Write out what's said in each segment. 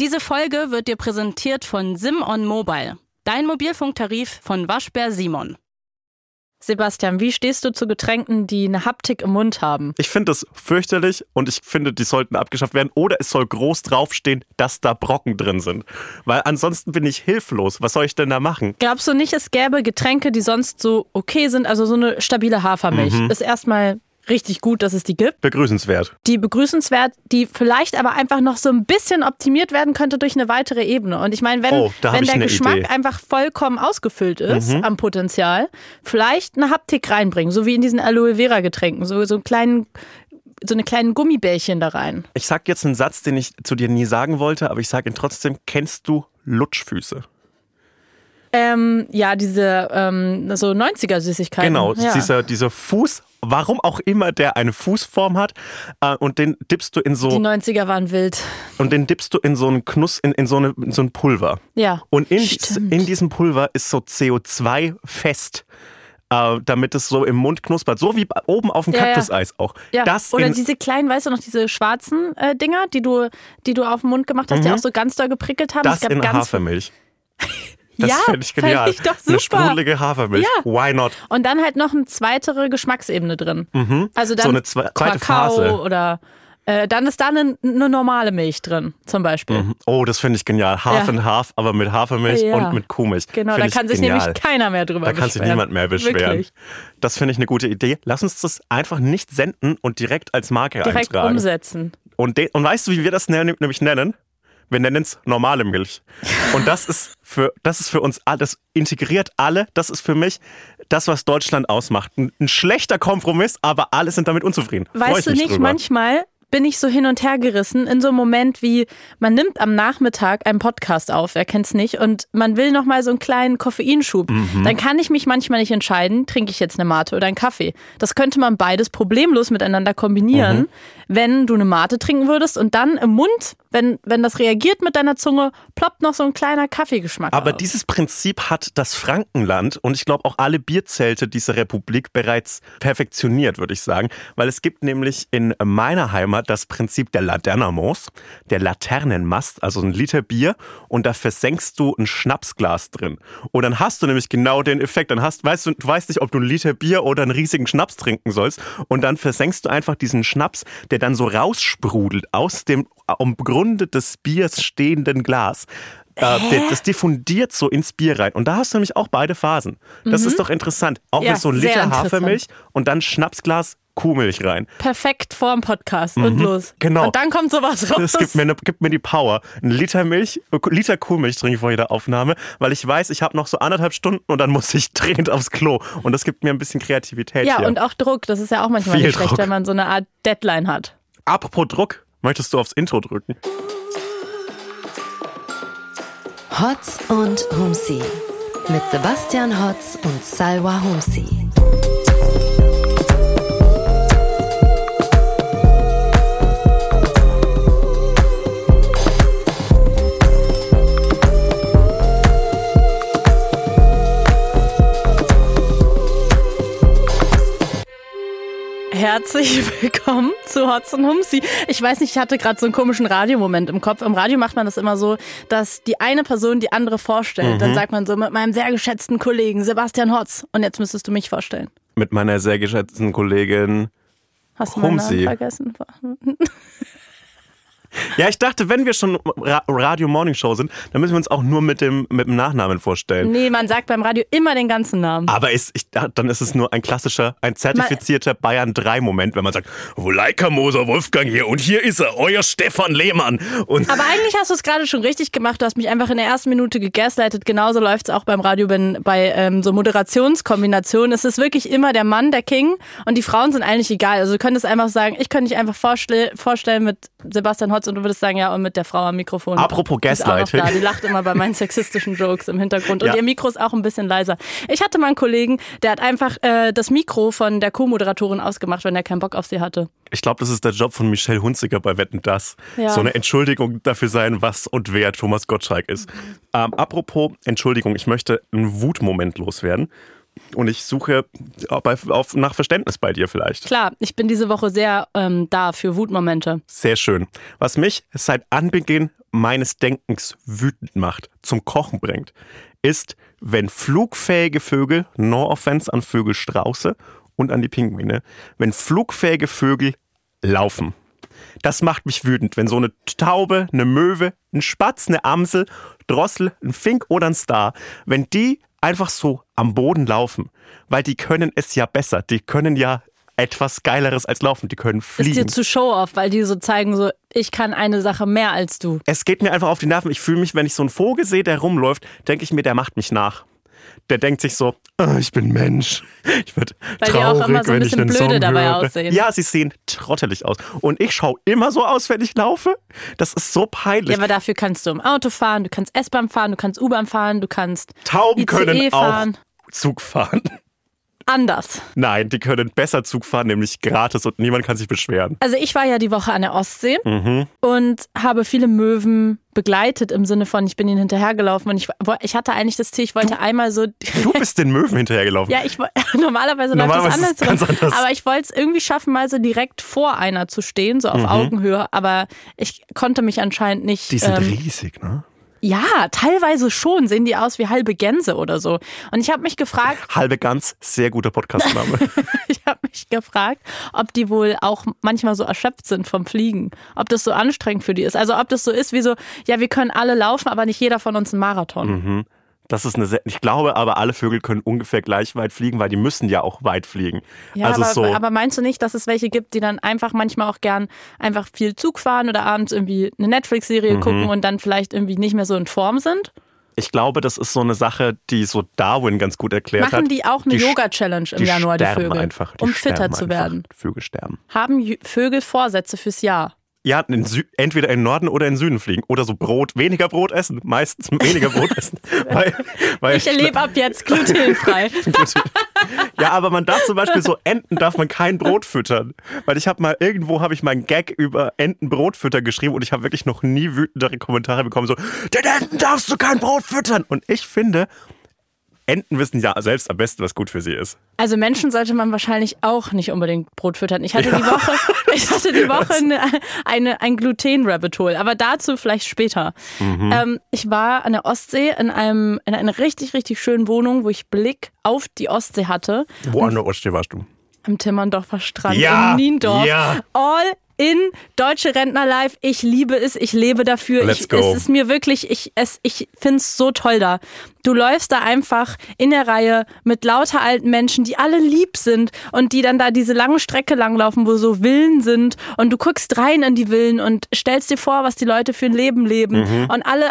Diese Folge wird dir präsentiert von Simon Mobile, dein Mobilfunktarif von Waschbär Simon. Sebastian, wie stehst du zu Getränken, die eine Haptik im Mund haben? Ich finde das fürchterlich und ich finde, die sollten abgeschafft werden oder es soll groß draufstehen, dass da Brocken drin sind. Weil ansonsten bin ich hilflos. Was soll ich denn da machen? Glaubst du nicht, es gäbe Getränke, die sonst so okay sind? Also so eine stabile Hafermilch Mhm. ist erstmal richtig gut, dass es die gibt. Begrüßenswert. Die begrüßenswert, die vielleicht aber einfach noch so ein bisschen optimiert werden könnte durch eine weitere Ebene. Und ich meine, wenn, Oh, wenn der Geschmack Idee. einfach vollkommen ausgefüllt ist Mhm. am Potenzial, vielleicht eine Haptik reinbringen, so wie in diesen Aloe Vera Getränken, so, so einen kleinen so eine kleinen Gummibärchen da rein. Ich sag jetzt einen Satz, den ich zu dir nie sagen wollte, aber ich sage ihn trotzdem. Kennst du Lutschfüße? Ähm, ja, diese ähm, so 90er Süßigkeiten. Genau, ja. dieser, dieser Fuß, warum auch immer der eine Fußform hat, äh, und den dippst du in Die so 90er waren wild. und den dippst du in so einen Knuss, in, in, so, eine, in so ein Pulver. Ja. Und in, in diesem Pulver ist so CO2 fest. Äh, damit es so im Mund knuspert, so wie oben auf dem Ja, ja. Kaktuseis auch. Ja, Das oder diese kleinen, weißt du noch, diese schwarzen äh, Dinger, die du, die du auf den Mund gemacht hast, die Mhm. auch so ganz doll geprickelt haben. das in Hafermilch. Das ja, fände ich genial. Fänd ich doch Eine super. sprudelige Hafermilch. Ja. Why not? Und dann halt noch eine zweitere Geschmacksebene drin. Also dann Mhm. So eine zwe- zweite Kakao Phase. oder äh, dann ist da eine, eine normale Milch drin, zum Beispiel. Mhm. Oh, das finde ich genial. Half Ja. and half, aber mit Hafermilch Ja. und mit Kuhmilch. Genau, Find da kann sich genial. nämlich keiner mehr drüber Da beschweren. kann sich niemand mehr beschweren. Wirklich. Das finde ich eine gute Idee. Lass uns das einfach nicht senden und direkt als Marke Direkt eintragen. umsetzen. Und, und weißt du, wie wir das ne- nämlich nennen? Wir nennen es normale Milch. Und das ist für, das ist für uns alle, das integriert alle. Das ist für mich das, was Deutschland ausmacht. Ein, ein schlechter Kompromiss, aber alle sind damit unzufrieden. Weißt du nicht, drüber. manchmal bin ich so hin und her gerissen in so einem Moment wie, man nimmt am Nachmittag einen Podcast auf, wer kennt's nicht, und man will noch mal so einen kleinen Koffeinschub. Mhm. Dann kann ich mich manchmal nicht entscheiden, trinke ich jetzt eine Mate oder einen Kaffee. Das könnte man beides problemlos miteinander kombinieren, Mhm. wenn du eine Mate trinken würdest und dann im Mund, wenn, wenn das reagiert mit deiner Zunge, ploppt noch so ein kleiner Kaffeegeschmack Aber auf. dieses Prinzip hat das Frankenland und ich glaube auch alle Bierzelte dieser Republik bereits perfektioniert, würde ich sagen. Weil es gibt nämlich in meiner Heimat das Prinzip der Laternamos, der Laternenmast, also ein Liter Bier und da versenkst du ein Schnapsglas drin. Und dann hast du nämlich genau den Effekt. Dann hast, weißt du, du weißt nicht, ob du ein Liter Bier oder einen riesigen Schnaps trinken sollst. Und dann versenkst du einfach diesen Schnaps, der dann so raussprudelt aus dem am Grunde des Biers stehenden Glas. Äh, der, das diffundiert so ins Bier rein. Und da hast du nämlich auch beide Phasen. Das ist doch interessant. Auch Mhm. Ja, mit so ein Liter. Hafermilch und dann Schnapsglas Kuhmilch rein. Perfekt vorm Podcast und los. Genau. Und dann kommt sowas raus. Das gibt mir, ne, gibt mir die Power. Ein Liter Milch, Liter Kuhmilch trinke ich vor jeder Aufnahme, weil ich weiß, ich habe noch so anderthalb Stunden und dann muss ich dringend aufs Klo. Und das gibt mir ein bisschen Kreativität Ja, hier. und auch Druck. Das ist ja auch manchmal Viel nicht schlecht, Druck. wenn man so eine Art Deadline hat. Apropos Druck, möchtest du aufs Intro drücken? Hotz und Humsi mit Sebastian Hotz und Salwa Humsi. Herzlich willkommen zu Hotz und Humsi. Ich weiß nicht, ich hatte gerade so einen komischen Radiomoment im Kopf. Im Radio macht man das immer so, dass die eine Person die andere vorstellt. Mhm. Dann sagt man so mit meinem sehr geschätzten Kollegen Sebastian Hotz. Und jetzt müsstest du mich vorstellen. Mit meiner sehr geschätzten Kollegin. Hast du meinen Namen vergessen? Ja, ich dachte, wenn wir schon Ra Radio Morning Show sind, dann müssen wir uns auch nur mit dem, mit dem Nachnamen vorstellen. Nee, man sagt beim Radio immer den ganzen Namen. Aber ist, ich, dann ist es nur ein klassischer, ein zertifizierter Bayern 3 Moment, wenn man sagt, Woleika Moser Wolfgang hier und hier ist er, euer Stefan Lehmann. Und Aber eigentlich hast du es gerade schon richtig gemacht. Du hast mich einfach in der ersten Minute gegaslightet. Genauso läuft es auch beim Radio wenn, bei ähm, so Moderationskombinationen. Es ist wirklich immer der Mann, der King und die Frauen sind eigentlich egal. Also du könntest einfach sagen, ich könnte dich einfach vorstell vorstellen mit Sebastian Hotz und du würdest sagen, ja, und mit der Frau am Mikrofon. Apropos Gaslighting. Die lacht immer bei meinen sexistischen Jokes im Hintergrund. Und Ja. ihr Mikro ist auch ein bisschen leiser. Ich hatte mal einen Kollegen, der hat einfach äh, das Mikro von der Co-Moderatorin ausgemacht, wenn er keinen Bock auf sie hatte. ich glaube, das ist der Job von Michelle Hunziker bei Wetten Das. Ja. So eine Entschuldigung dafür sein, was und wer Thomas Gottschalk ist. Ähm, apropos Entschuldigung, ich möchte einen Wutmoment loswerden. Und ich suche auf, auf, nach Verständnis bei dir vielleicht. Klar, ich bin diese Woche sehr ähm, da für Wutmomente. Sehr schön. Was mich seit Anbeginn meines Denkens wütend macht, zum Kochen bringt, ist, wenn flugfähige Vögel, no offense an Vögelstrauße und an die Pinguine, wenn flugfähige Vögel laufen. Das macht mich wütend, wenn so eine Taube, eine Möwe, ein Spatz, eine Amsel, Drossel, ein Fink oder ein Star, wenn die einfach so am Boden laufen, weil die können es ja besser, die können ja etwas Geileres als laufen, die können fliegen. Ist dir zu Show-off, weil die so zeigen, so, ich kann eine Sache mehr als du. Es geht mir einfach auf die Nerven. Ich fühle mich, wenn ich so einen Vogel sehe, der rumläuft, denke ich mir, der macht mich nach. Der denkt sich so, oh, ich bin Mensch. Ich werde traurig, auch immer so ein wenn ich einen blöde Song dabei höre. aussehen. Ja, sie sehen trottelig aus. Und ich schaue immer so aus, wenn ich laufe. Das ist so peinlich. Ja, aber dafür kannst du im Auto fahren, du kannst S-Bahn fahren, du kannst U-Bahn fahren, du kannst Tauben ICE können fahren. auch Zug fahren. Anders. Nein, die können besser Zug fahren, nämlich gratis und niemand kann sich beschweren. Also ich war ja die Woche an der Ostsee Mhm. und habe viele Möwen begleitet im Sinne von, ich bin ihnen hinterhergelaufen und ich, ich hatte eigentlich das Ziel, ich wollte einmal so Du bist den Möwen hinterhergelaufen. Ja, ich normalerweise, Normalerweise läuft das es anders, ganz anders. aber ich wollte es irgendwie schaffen, mal so direkt vor einer zu stehen, so auf Mhm. Augenhöhe, aber ich konnte mich anscheinend nicht. Die sind ähm, riesig, ne? ja, teilweise schon sehen die aus wie halbe Gänse oder so. Und ich habe mich gefragt, Halbe Gans, sehr guter Podcastname. ich habe mich gefragt, ob die wohl auch manchmal so erschöpft sind vom Fliegen, ob das so anstrengend für die ist. Also ob das so ist wie so, ja, wir können alle laufen, aber nicht jeder von uns einen Marathon. Mhm. Das ist eine sehr, ich glaube aber, alle Vögel können ungefähr gleich weit fliegen, weil die müssen ja auch weit fliegen. Ja, also aber, so. aber meinst du nicht, dass es welche gibt, die dann einfach manchmal auch gern einfach viel Zug fahren oder abends irgendwie eine Mhm. Netflix-Serie gucken und dann vielleicht irgendwie nicht mehr so in Form sind? Ich glaube, das ist so eine Sache, die so Darwin ganz gut erklärt Machen hat. die auch eine Yoga-Challenge im die Januar, die Vögel? einfach. Die um fitter zu werden. Vögel sterben. Haben Vögel Vorsätze fürs Jahr? Ja, in entweder in den Norden oder in den Süden fliegen. Oder so Brot, weniger Brot essen. Meistens weniger Brot essen. weil, weil Ich erlebe ab jetzt glutenfrei. Ja, aber man darf zum Beispiel so Enten darf man kein Brot füttern. Weil ich habe mal, irgendwo habe ich meinen Gag über Entenbrotfütter geschrieben und ich habe wirklich noch nie wütendere Kommentare bekommen, so, den Enten darfst du kein Brot füttern. Und ich finde, Enten wissen ja selbst am besten, was gut für sie ist. Also Menschen sollte man wahrscheinlich auch nicht unbedingt Brot füttern. Ich hatte die Woche, ich hatte die Woche eine, eine, ein Gluten-Rabbit Hole, aber dazu vielleicht später. Mhm. Ähm, ich war an der Ostsee in, einem, in einer richtig, richtig schönen Wohnung, wo ich Blick auf die Ostsee hatte. Wo an der Ostsee warst du? Am Timmerndorfer Strand Ja, in Niendorf. ja. All in Deutsche Rentner Live. Ich liebe es, ich lebe dafür. Let's ich, go. Es ist mir wirklich, ich, es, ich finde es so toll da. Du läufst da einfach in der Reihe mit lauter alten Menschen, die alle lieb sind und die dann da diese lange Strecke langlaufen, wo so Villen sind und du guckst rein in die Villen und stellst dir vor, was die Leute für ein Leben leben Mhm. und alle,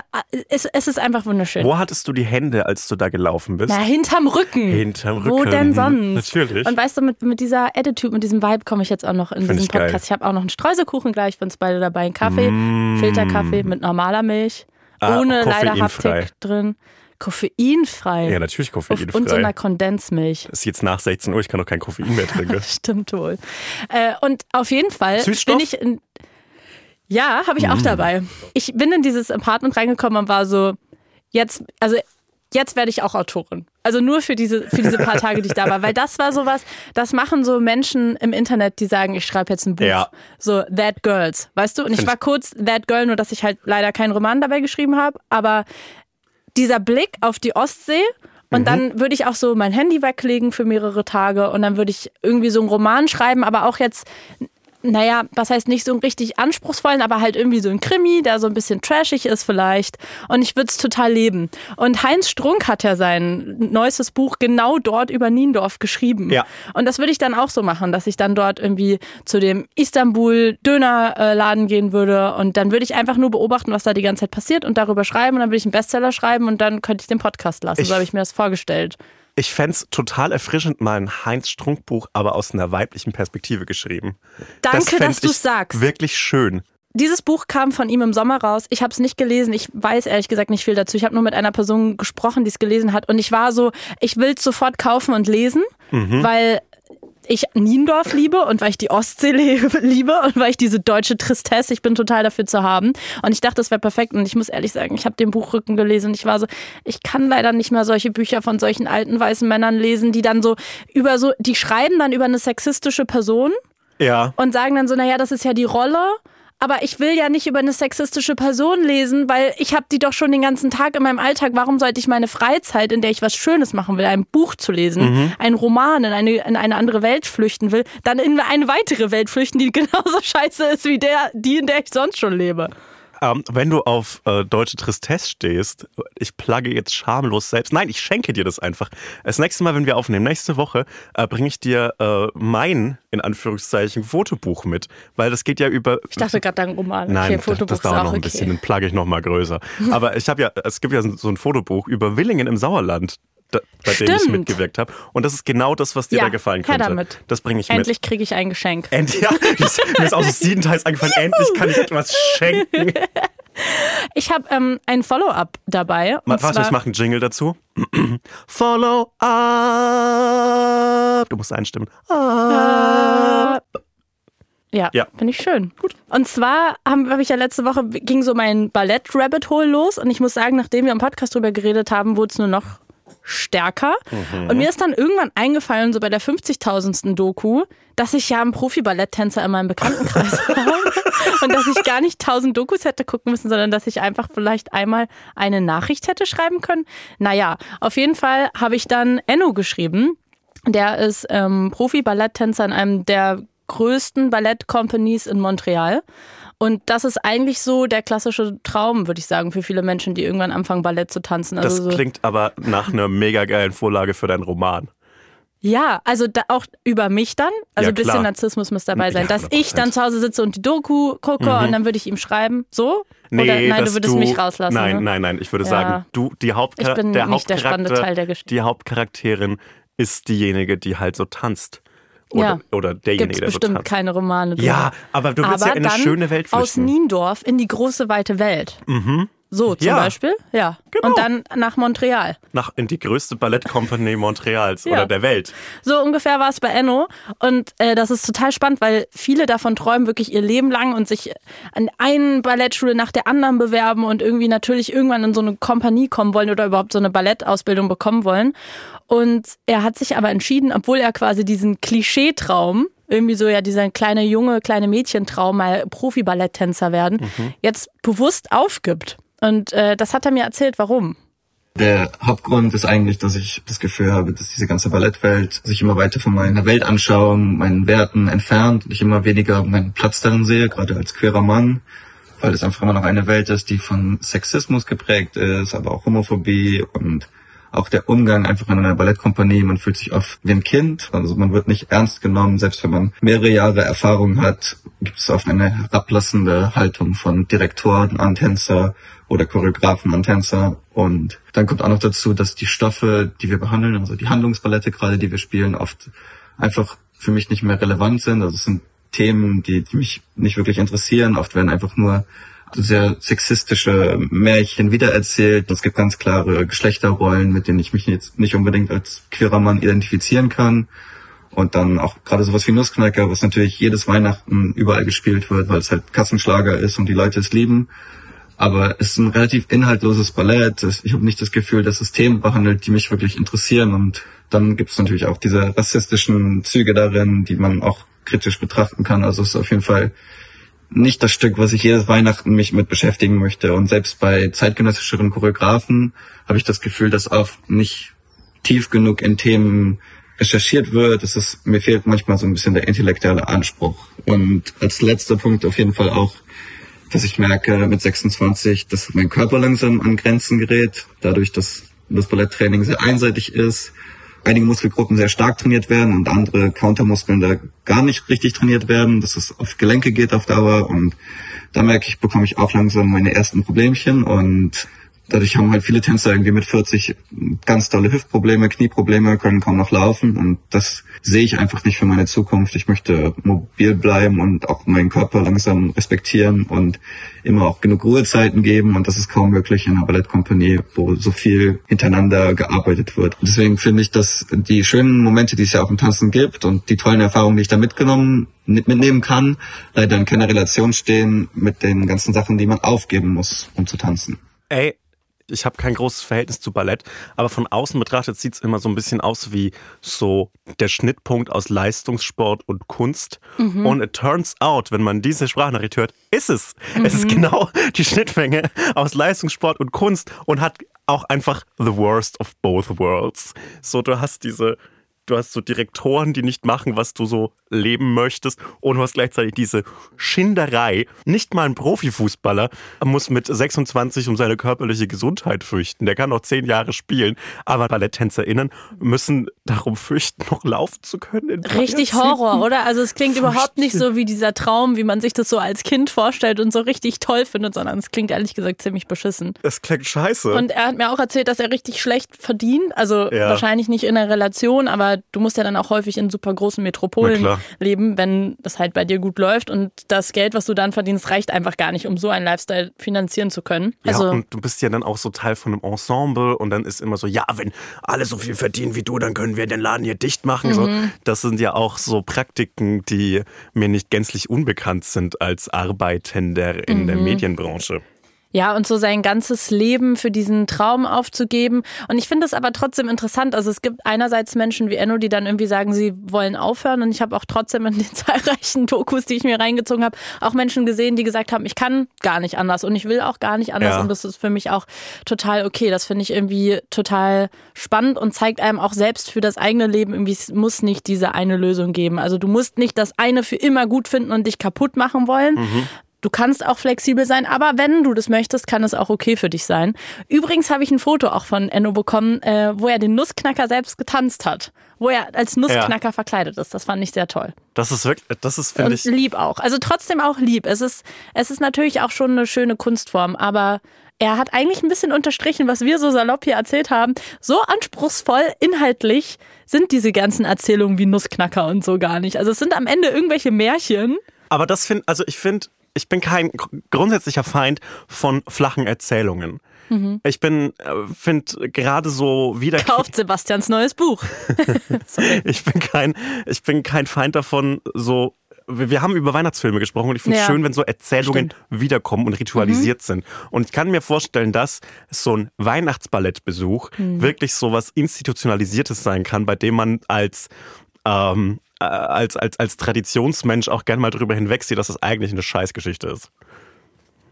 es, es ist einfach wunderschön. Wo hattest du die Hände, als du da gelaufen bist? Na, hinterm Rücken. Hinterm Wo Rücken. denn sonst? Natürlich. Und weißt du, mit, mit dieser Attitude, mit diesem Vibe komme ich jetzt auch noch in Find diesen ich geil. Podcast. Ich habe auch noch einen Streuselkuchen gleich für uns beide dabei, einen Kaffee, Filterkaffee mit normaler Milch, Mm. Ah, ohne leider. Haptik drin. Koffeinfrei. ja, natürlich koffeinfrei. und so einer Kondensmilch. ist jetzt nach 16 Uhr, ich kann doch kein Koffein mehr trinken. Stimmt wohl. Äh, und auf jeden Fall Süßstoff? bin ich in. Ja, habe ich Mm. auch dabei. Ich bin in dieses Apartment reingekommen und war so, jetzt, also jetzt werde ich auch Autorin. Also nur für diese, für diese paar Tage, die ich da war. Weil das war sowas, das machen so Menschen im Internet, die sagen, ich schreibe jetzt ein Buch. Ja. So, That Girls, weißt du? Und ich war kurz That Girl, nur dass ich halt leider keinen Roman dabei geschrieben habe. Aber dieser Blick auf die Ostsee und Mhm. dann würde ich auch so mein Handy weglegen für mehrere Tage und dann würde ich irgendwie so einen Roman schreiben, aber auch jetzt, naja, was heißt nicht so einen richtig anspruchsvollen, aber halt irgendwie so ein Krimi, der so ein bisschen trashig ist vielleicht und ich würde es total leben. Und Heinz Strunk hat ja sein neuestes Buch genau dort über Niendorf geschrieben. Ja. Und das würde ich dann auch so machen, dass ich dann dort irgendwie zu dem Istanbul-Dönerladen gehen würde und dann würde ich einfach nur beobachten, was da die ganze Zeit passiert und darüber schreiben und dann würde ich einen Bestseller schreiben und dann könnte ich den Podcast lassen. Ich- so habe ich mir das vorgestellt. Ich fänd's total erfrischend, mal ein Heinz-Strunk-Buch, aber aus einer weiblichen Perspektive geschrieben. Danke, fänd dass du's ich sagst. Wirklich schön. Dieses Buch kam von ihm im Sommer raus. Ich habe es nicht gelesen. Ich weiß ehrlich gesagt nicht viel dazu. Ich habe nur mit einer Person gesprochen, die es gelesen hat. Und ich war so, ich will es sofort kaufen und lesen, weil ich Niendorf liebe und weil ich die Ostsee liebe und weil ich diese deutsche Tristesse, ich bin total dafür zu haben. Und ich dachte, das wäre perfekt. Und ich muss ehrlich sagen, ich habe den Buchrücken gelesen und ich war so, ich kann leider nicht mehr solche Bücher von solchen alten weißen Männern lesen, die dann so über so, die schreiben dann über eine sexistische Person Ja. und sagen dann so, naja, das ist ja die Rolle. Aber ich will ja nicht über eine sexistische Person lesen, weil ich habe die doch schon den ganzen Tag in meinem Alltag. Warum sollte ich meine Freizeit, in der ich was Schönes machen will, ein Buch zu lesen, mhm. einen Roman in eine, in eine andere Welt flüchten will, dann in eine weitere Welt flüchten, die genauso scheiße ist wie der, die, in der ich sonst schon lebe? Ähm, wenn du auf äh, deutsche Tristesse stehst, ich plugge jetzt schamlos selbst. Nein, ich schenke dir das einfach. Das nächste Mal, wenn wir aufnehmen, nächste Woche, äh, bringe ich dir äh, mein, in Anführungszeichen, Fotobuch mit. Weil das geht ja über. Ich dachte gerade dein Roman. Nein, okay, das, das dauert noch ein okay. bisschen, dann plugge ich noch mal größer. Aber ich habe ja, es gibt ja so ein Fotobuch über Willingen im Sauerland bei dem ich mitgewirkt habe. Und das ist genau das, was dir ja, da gefallen könnte. damit. Das bringe ich Endlich mit. Endlich kriege ich ein Geschenk. End, ja, mir ist auch so siebenteils eingefallen. Endlich kann ich etwas schenken. Ich habe ähm, ein Follow-up dabei. Warte, ich mache einen Jingle dazu. Follow-up. Du musst einstimmen. Uh. Ja, ja. finde ich schön. Gut. Und zwar habe hab ich ja letzte Woche, ging so mein Ballett-Rabbit Hole los und ich muss sagen, nachdem wir im Podcast drüber geredet haben, wurde es nur noch stärker. Mhm. Und mir ist dann irgendwann eingefallen, so bei der 50.000. Doku, dass ich ja einen Profi-Balletttänzer in meinem Bekanntenkreis habe. Und dass ich gar nicht 1000 Dokus hätte gucken müssen, sondern dass ich einfach vielleicht einmal eine Nachricht hätte schreiben können. Naja, auf jeden Fall habe ich dann Enno geschrieben. Der ist ähm, Profi-Balletttänzer in einem der größten Ballett-Companies in Montreal. Und das ist eigentlich so der klassische Traum, würde ich sagen, für viele Menschen, die irgendwann anfangen, Ballett zu tanzen. Also das so klingt aber nach einer mega geilen Vorlage für deinen Roman. Ja, also auch über mich dann. Also ein bisschen Narzissmus muss dabei sein. Ja, dass ich dann zu Hause sitze und die Doku gucke mhm. und dann würde ich ihm schreiben. So? Nee, Oder nein, du würdest du, mich rauslassen. Nein, ne? nein, nein. Ich würde ja. sagen, du, die, Hauptchar ich bin der nicht der spannende Teil der Geschichte. Die Hauptcharakterin ist diejenige, die halt so tanzt. Oder, ja. oder derjenige, Gibt's der bestimmt so keine Romane drüber. Ja, aber du willst aber ja in eine schöne Welt flüchten. aus Niendorf in die große, weite Welt. Mhm. So zum ja. Beispiel, ja. Genau. Und dann nach Montreal. Nach in die größte Ballettkompanie Montreals ja. oder der Welt. So ungefähr war es bei Enno. Und äh, das ist total spannend, weil viele davon träumen wirklich ihr Leben lang und sich an einen Ballettschule nach der anderen bewerben und irgendwie natürlich irgendwann in so eine Kompanie kommen wollen oder überhaupt so eine Ballettausbildung bekommen wollen. Und er hat sich aber entschieden, obwohl er quasi diesen Klischeetraum irgendwie so ja dieser kleine junge, kleine Mädchentraum mal Profi-Balletttänzer werden, mhm. jetzt bewusst aufgibt. Und äh, das hat er mir erzählt, warum. Der Hauptgrund ist eigentlich, dass ich das Gefühl habe, dass diese ganze Ballettwelt sich immer weiter von meiner Weltanschauung, meinen Werten entfernt und ich immer weniger meinen Platz darin sehe, gerade als queerer Mann, weil es einfach immer noch eine Welt ist, die von Sexismus geprägt ist, aber auch Homophobie und auch der Umgang einfach in einer Ballettkompanie, man fühlt sich oft wie ein Kind, also man wird nicht ernst genommen, selbst wenn man mehrere Jahre Erfahrung hat, gibt es oft eine herablassende Haltung von Direktoren an Tänzer oder Choreografen an Tänzer und dann kommt auch noch dazu, dass die Stoffe, die wir behandeln, also die Handlungsballette gerade, die wir spielen, oft einfach für mich nicht mehr relevant sind, also es sind Themen, die, die mich nicht wirklich interessieren. Oft werden einfach nur sehr sexistische Märchen wiedererzählt. Es gibt ganz klare Geschlechterrollen, mit denen ich mich jetzt nicht unbedingt als queerer Mann identifizieren kann. Und dann auch gerade sowas wie Nussknacker, was natürlich jedes Weihnachten überall gespielt wird, weil es halt Kassenschlager ist und die Leute es lieben. Aber es ist ein relativ inhaltloses Ballett. Ich habe nicht das Gefühl, dass es Themen behandelt, die mich wirklich interessieren. Und dann gibt es natürlich auch diese rassistischen Züge darin, die man auch kritisch betrachten kann. Also es ist auf jeden Fall nicht das Stück, was ich jedes Weihnachten mich mit beschäftigen möchte. Und selbst bei zeitgenössischeren Choreografen habe ich das Gefühl, dass oft nicht tief genug in Themen recherchiert wird. Es ist, mir fehlt manchmal so ein bisschen der intellektuelle Anspruch. Und als letzter Punkt auf jeden Fall auch, dass ich merke mit 26, dass mein Körper langsam an Grenzen gerät, dadurch, dass das Balletttraining sehr einseitig ist einige Muskelgruppen sehr stark trainiert werden und andere Countermuskeln da gar nicht richtig trainiert werden, dass es auf Gelenke geht auf Dauer und da merke ich, bekomme ich auch langsam meine ersten Problemchen und dadurch haben halt viele Tänzer irgendwie mit 40 ganz tolle Hüftprobleme, Knieprobleme, können kaum noch laufen und das sehe ich einfach nicht für meine Zukunft. Ich möchte mobil bleiben und auch meinen Körper langsam respektieren und immer auch genug Ruhezeiten geben und das ist kaum möglich in einer Ballettkompanie, wo so viel hintereinander gearbeitet wird. Deswegen finde ich, dass die schönen Momente, die es ja auch im Tanzen gibt und die tollen Erfahrungen, die ich da mitgenommen mitnehmen kann, leider in keiner Relation stehen mit den ganzen Sachen, die man aufgeben muss, um zu tanzen. Ey, ich habe kein großes Verhältnis zu Ballett, aber von außen betrachtet sieht es immer so ein bisschen aus wie so der Schnittpunkt aus Leistungssport und Kunst. Mhm. Und it turns out, wenn man diese Sprachnachricht hört, ist es. Es ist genau die Schnittmenge aus Leistungssport und Kunst und hat auch einfach the worst of both worlds. So, du hast diese du hast so Direktoren, die nicht machen, was du so leben möchtest und du hast gleichzeitig diese Schinderei. Nicht mal ein Profifußballer muss mit 26 um seine körperliche Gesundheit fürchten. Der kann noch zehn Jahre spielen, aber BalletttänzerInnen müssen darum fürchten, noch laufen zu können. Richtig. Horror, oder? Also es klingt überhaupt nicht so wie dieser Traum, wie man sich das so als Kind vorstellt und so richtig toll findet, sondern es klingt ehrlich gesagt ziemlich beschissen. Das klingt scheiße. Und er hat mir auch erzählt, dass er richtig schlecht verdient. Also Ja. wahrscheinlich nicht in der Relation, aber du musst ja dann auch häufig in super großen Metropolen leben, wenn das halt bei dir gut läuft. Und das Geld, was du dann verdienst, reicht einfach gar nicht, um so einen Lifestyle finanzieren zu können. Ja, Also und du bist ja dann auch so Teil von einem Ensemble und dann ist immer so, ja, wenn alle so viel verdienen wie du, dann können wir den Laden hier dicht machen. So, das sind ja auch so Praktiken, die mir nicht gänzlich unbekannt sind als Arbeitender in der Medienbranche. Ja, und so sein ganzes Leben für diesen Traum aufzugeben. Und ich finde es aber trotzdem interessant. Also es gibt einerseits Menschen wie Enno, die dann irgendwie sagen, sie wollen aufhören. Und ich habe auch trotzdem in den zahlreichen Dokus, die ich mir reingezogen habe, auch Menschen gesehen, die gesagt haben, ich kann gar nicht anders und ich will auch gar nicht anders. Ja. Und das ist für mich auch total okay. Das finde ich irgendwie total spannend und zeigt einem auch selbst für das eigene Leben, irgendwie es muss nicht diese eine Lösung geben. Also du musst nicht das eine für immer gut finden und dich kaputt machen wollen. Du kannst auch flexibel sein, aber wenn du das möchtest, kann es auch okay für dich sein. Übrigens habe ich ein Foto auch von Enno bekommen, äh, wo er den Nussknacker selbst getanzt hat. Wo er als Nussknacker verkleidet ist. Das fand ich sehr toll. Das ist wirklich, das ist, finde ich, lieb auch. Also trotzdem auch lieb. Es ist, es ist natürlich auch schon eine schöne Kunstform, aber er hat eigentlich ein bisschen unterstrichen, was wir so salopp hier erzählt haben. So anspruchsvoll, inhaltlich sind diese ganzen Erzählungen wie Nussknacker und so gar nicht. Also es sind am Ende irgendwelche Märchen. aber das finde, also ich finde, ich bin kein gr- grundsätzlicher Feind von flachen Erzählungen. Mhm. Ich bin, äh, finde gerade so wieder Kauft Sebastians neues Buch. ich bin kein, ich bin kein Feind davon, so. Wir haben über Weihnachtsfilme gesprochen und ich finde es Ja. schön, wenn so Erzählungen wiederkommen und ritualisiert Mhm. sind. Und ich kann mir vorstellen, dass so ein Weihnachtsballettbesuch Mhm. wirklich so was Institutionalisiertes sein kann, bei dem man als ähm, äh, als, als, als Traditionsmensch auch gern mal drüber hinwegsieht, dass das eigentlich eine Scheißgeschichte ist.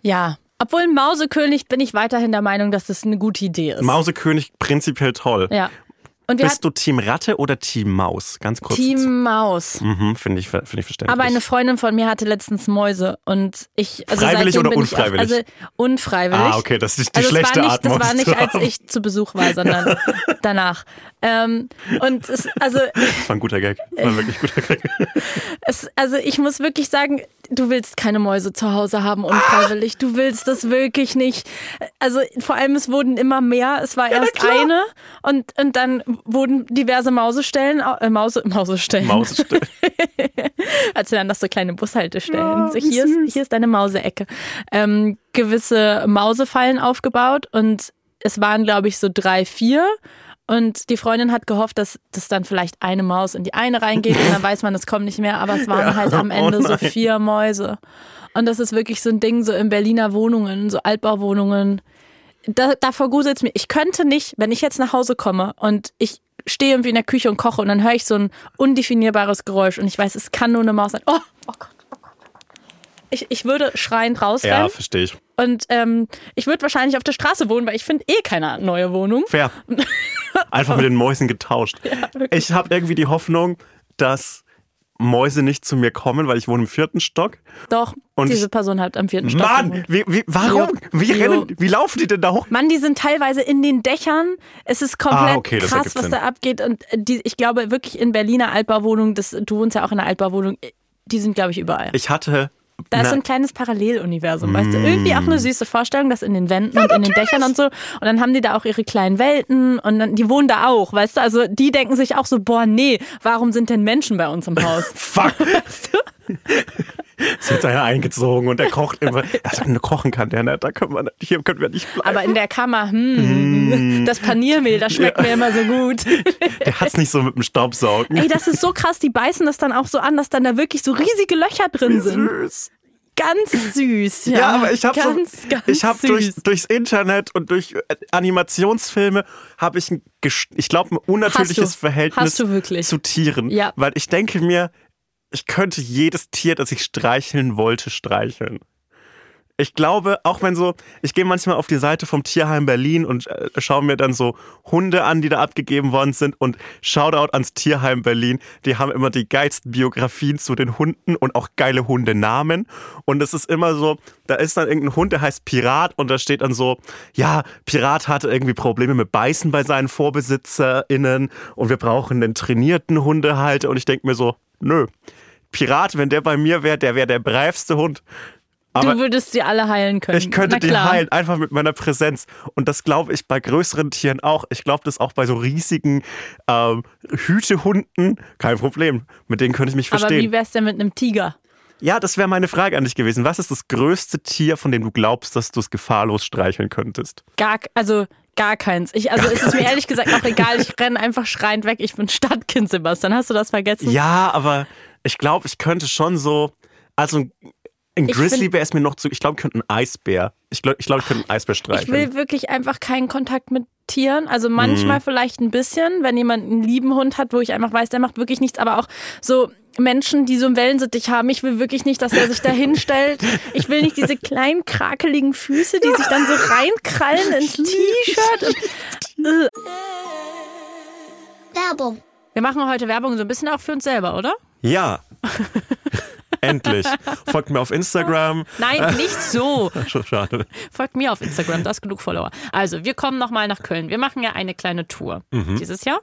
Ja. Obwohl Mausekönig bin ich weiterhin der Meinung, dass das eine gute Idee ist. Mausekönig prinzipiell toll. ja. Bist du Team Ratte oder Team Maus? Ganz kurz. Team Maus. Mhm, finde ich, finde ich verständlich. Aber eine Freundin von mir hatte letztens Mäuse und ich. Also Freiwillig oder unfreiwillig? Auch, also unfreiwillig. Ah, okay, das ist die also schlechte war Art, nicht, Das war nicht, als ich zu Besuch war, sondern danach. Ähm, und es, also, Das war ein guter Gag. Das war wirklich ein guter Gag. es, also ich muss wirklich sagen, du willst keine Mäuse zu Hause haben unfreiwillig. Du willst das wirklich nicht. Also vor allem es wurden immer mehr. Es war erst eine und und dann wurden diverse Mausestellen, au- äh, Mause, Mausestellen. Mausestelle. als wären das so kleine Bushaltestellen. so, hier, ist, hier ist deine Mauseecke. Ähm, gewisse Mausefallen aufgebaut und es waren, glaube ich, so drei, vier. Und die Freundin hat gehofft, dass das dann vielleicht eine Maus in die eine reingeht und dann weiß man, es kommt nicht mehr. Aber es waren halt am oh Ende so nein. vier Mäuse. Und das ist wirklich so ein Ding, so in Berliner Wohnungen, so Altbauwohnungen. Da, da verguselt es mir. Ich könnte nicht, wenn ich jetzt nach Hause komme und ich stehe irgendwie in der Küche und koche und dann höre ich so ein undefinierbares Geräusch und ich weiß, es kann nur eine Maus sein. Oh, oh oh Gott. Ich, ich würde schreiend Ja, rausrennen verstehe ich. und ähm, ich würde wahrscheinlich auf der Straße wohnen, weil ich finde eh keine neue Wohnung. Fair. Einfach mit den Mäusen getauscht. wirklich. ich habe irgendwie die Hoffnung, dass Mäuse nicht zu mir kommen, weil ich wohne im vierten Stock. Doch, Und diese Person hat am vierten Stock Mann, wie, wie, warum? Wie rennen, wie laufen die denn da hoch? Mann, die sind teilweise in den Dächern. Es ist komplett Ah, okay, krass, was Sinn. da abgeht. Und äh, die, ich glaube wirklich in Berliner Altbauwohnungen, das, du wohnst ja auch in einer Altbauwohnung, die sind, glaube ich, überall. Ich hatte. Da ist so ein kleines Paralleluniversum, weißt du? Irgendwie auch eine süße Vorstellung, das in den Wänden und in den Dächern und so. Und dann haben die da auch ihre kleinen Welten und dann, die wohnen da auch, weißt du? Also die denken sich auch so, boah, nee, warum sind denn Menschen bei uns im Haus? Fuck. Es wird einer eingezogen und der kocht immer. Also, kochen kann der nicht. Da können wir nicht, hier können wir nicht bleiben. Aber in der Kammer, hm, das Paniermehl, das schmeckt mir immer so gut. Der hat's nicht so mit dem Staubsaugen. Ey, das ist so krass, die beißen das dann auch so an, dass dann da wirklich so riesige Löcher drin sind. Süß. ganz süß. Ja, Ja, aber ich habe so, ganz, ganz ich habe durch, durchs Internet und durch äh, Animationsfilme habe ich ein, ich glaube, ein unnatürliches du. Verhältnis zu Tieren, Ja. weil ich denke mir, ich könnte jedes Tier, das ich streicheln wollte, streicheln. Ich glaube, auch wenn so, ich gehe manchmal auf die Seite vom Tierheim Berlin und äh, schaue mir dann so Hunde an, die da abgegeben worden sind und Shoutout ans Tierheim Berlin. Die haben immer die geilsten Biografien zu den Hunden und auch geile Hundenamen. Und es ist immer so, da ist dann irgendein Hund, der heißt Pirat und da steht dann so, ja, Pirat hatte irgendwie Probleme mit Beißen bei seinen VorbesitzerInnen und wir brauchen einen trainierten Hundehalter. Und ich denke mir so, nö. Pirat, wenn der bei mir wäre, der wäre der bravste Hund. Aber du würdest sie alle heilen können. ich könnte die heilen, einfach mit meiner Präsenz. Und das glaube ich bei größeren Tieren auch. Ich glaube das auch bei so riesigen ähm, Hütehunden. Kein Problem. Mit denen könnte ich mich Aber wie verstehen. wär's denn mit einem Tiger? Ja, das wäre meine Frage an dich gewesen. Was ist das größte Tier, von dem du glaubst, dass du es gefahrlos streicheln könntest? Gar, also gar keins. Ich, also es ist mir ehrlich gesagt auch egal. Ich renne einfach schreiend weg. Ich bin Stadtkind, Sebastian. Hast du das vergessen? Ja, aber ich glaube, ich könnte schon so. Also ein- ein Ich Grizzlybär ist mir noch zu. Ich glaube, ich könnte einen Eisbär. Ich glaube, ich, glaub, ich könnte einen Eisbär Ich streicheln. will wirklich einfach keinen Kontakt mit Tieren. Also manchmal Mhm. vielleicht ein bisschen, wenn jemand einen lieben Hund hat, wo ich einfach weiß, der macht wirklich nichts. Aber auch so Menschen, die so einen Wellensittich haben. Ich will wirklich nicht, dass der sich da hinstellt. Ich will nicht diese kleinen, krakeligen Füße, die sich dann so reinkrallen ins T-Shirt. und- Äh. Werbung. Wir machen heute Werbung so ein bisschen auch für uns selber, oder? Ja. Endlich. Folgt mir auf Instagram. Nein, nicht so. Schade. Folgt mir auf Instagram, da ist genug Follower. Also, wir kommen nochmal nach Köln. Wir machen ja eine kleine Tour dieses Jahr.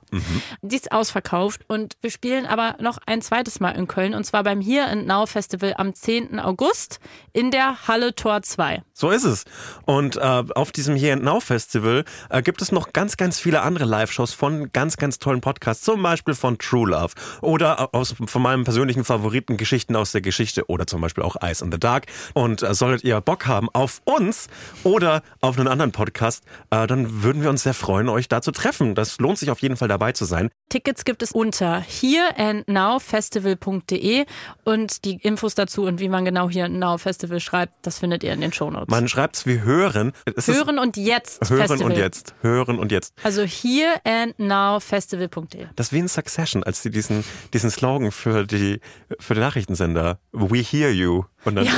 Die ist ausverkauft und wir spielen aber noch ein zweites Mal in Köln und zwar beim Here and Now Festival am 10. August in der Halle Tor 2. So ist es. Und äh, auf diesem Here and Now Festival äh, gibt es noch ganz, ganz viele andere Live-Shows von ganz, ganz tollen Podcasts, zum Beispiel von True Love oder aus, von meinem persönlichen Favoriten Geschichten aus der Geschichte oder zum Beispiel auch Eyes in the Dark. Und äh, solltet ihr Bock haben auf uns oder auf einen anderen Podcast, äh, dann würden wir uns sehr freuen, euch da zu treffen. Das lohnt sich auf jeden Fall dabei zu sein. Tickets gibt es unter hereandnowfestival.de und die Infos dazu und wie man genau Here Now Festival schreibt, das findet ihr in den Shownotes. Man schreibt's wie hören. Es ist Hören und jetzt hören Festival. und jetzt. Hören und jetzt. Also hereandnowfestival.de. Das ist wie in Succession, als sie diesen, diesen Slogan für die, für den Nachrichtensender, We hear you. Und dann Ja,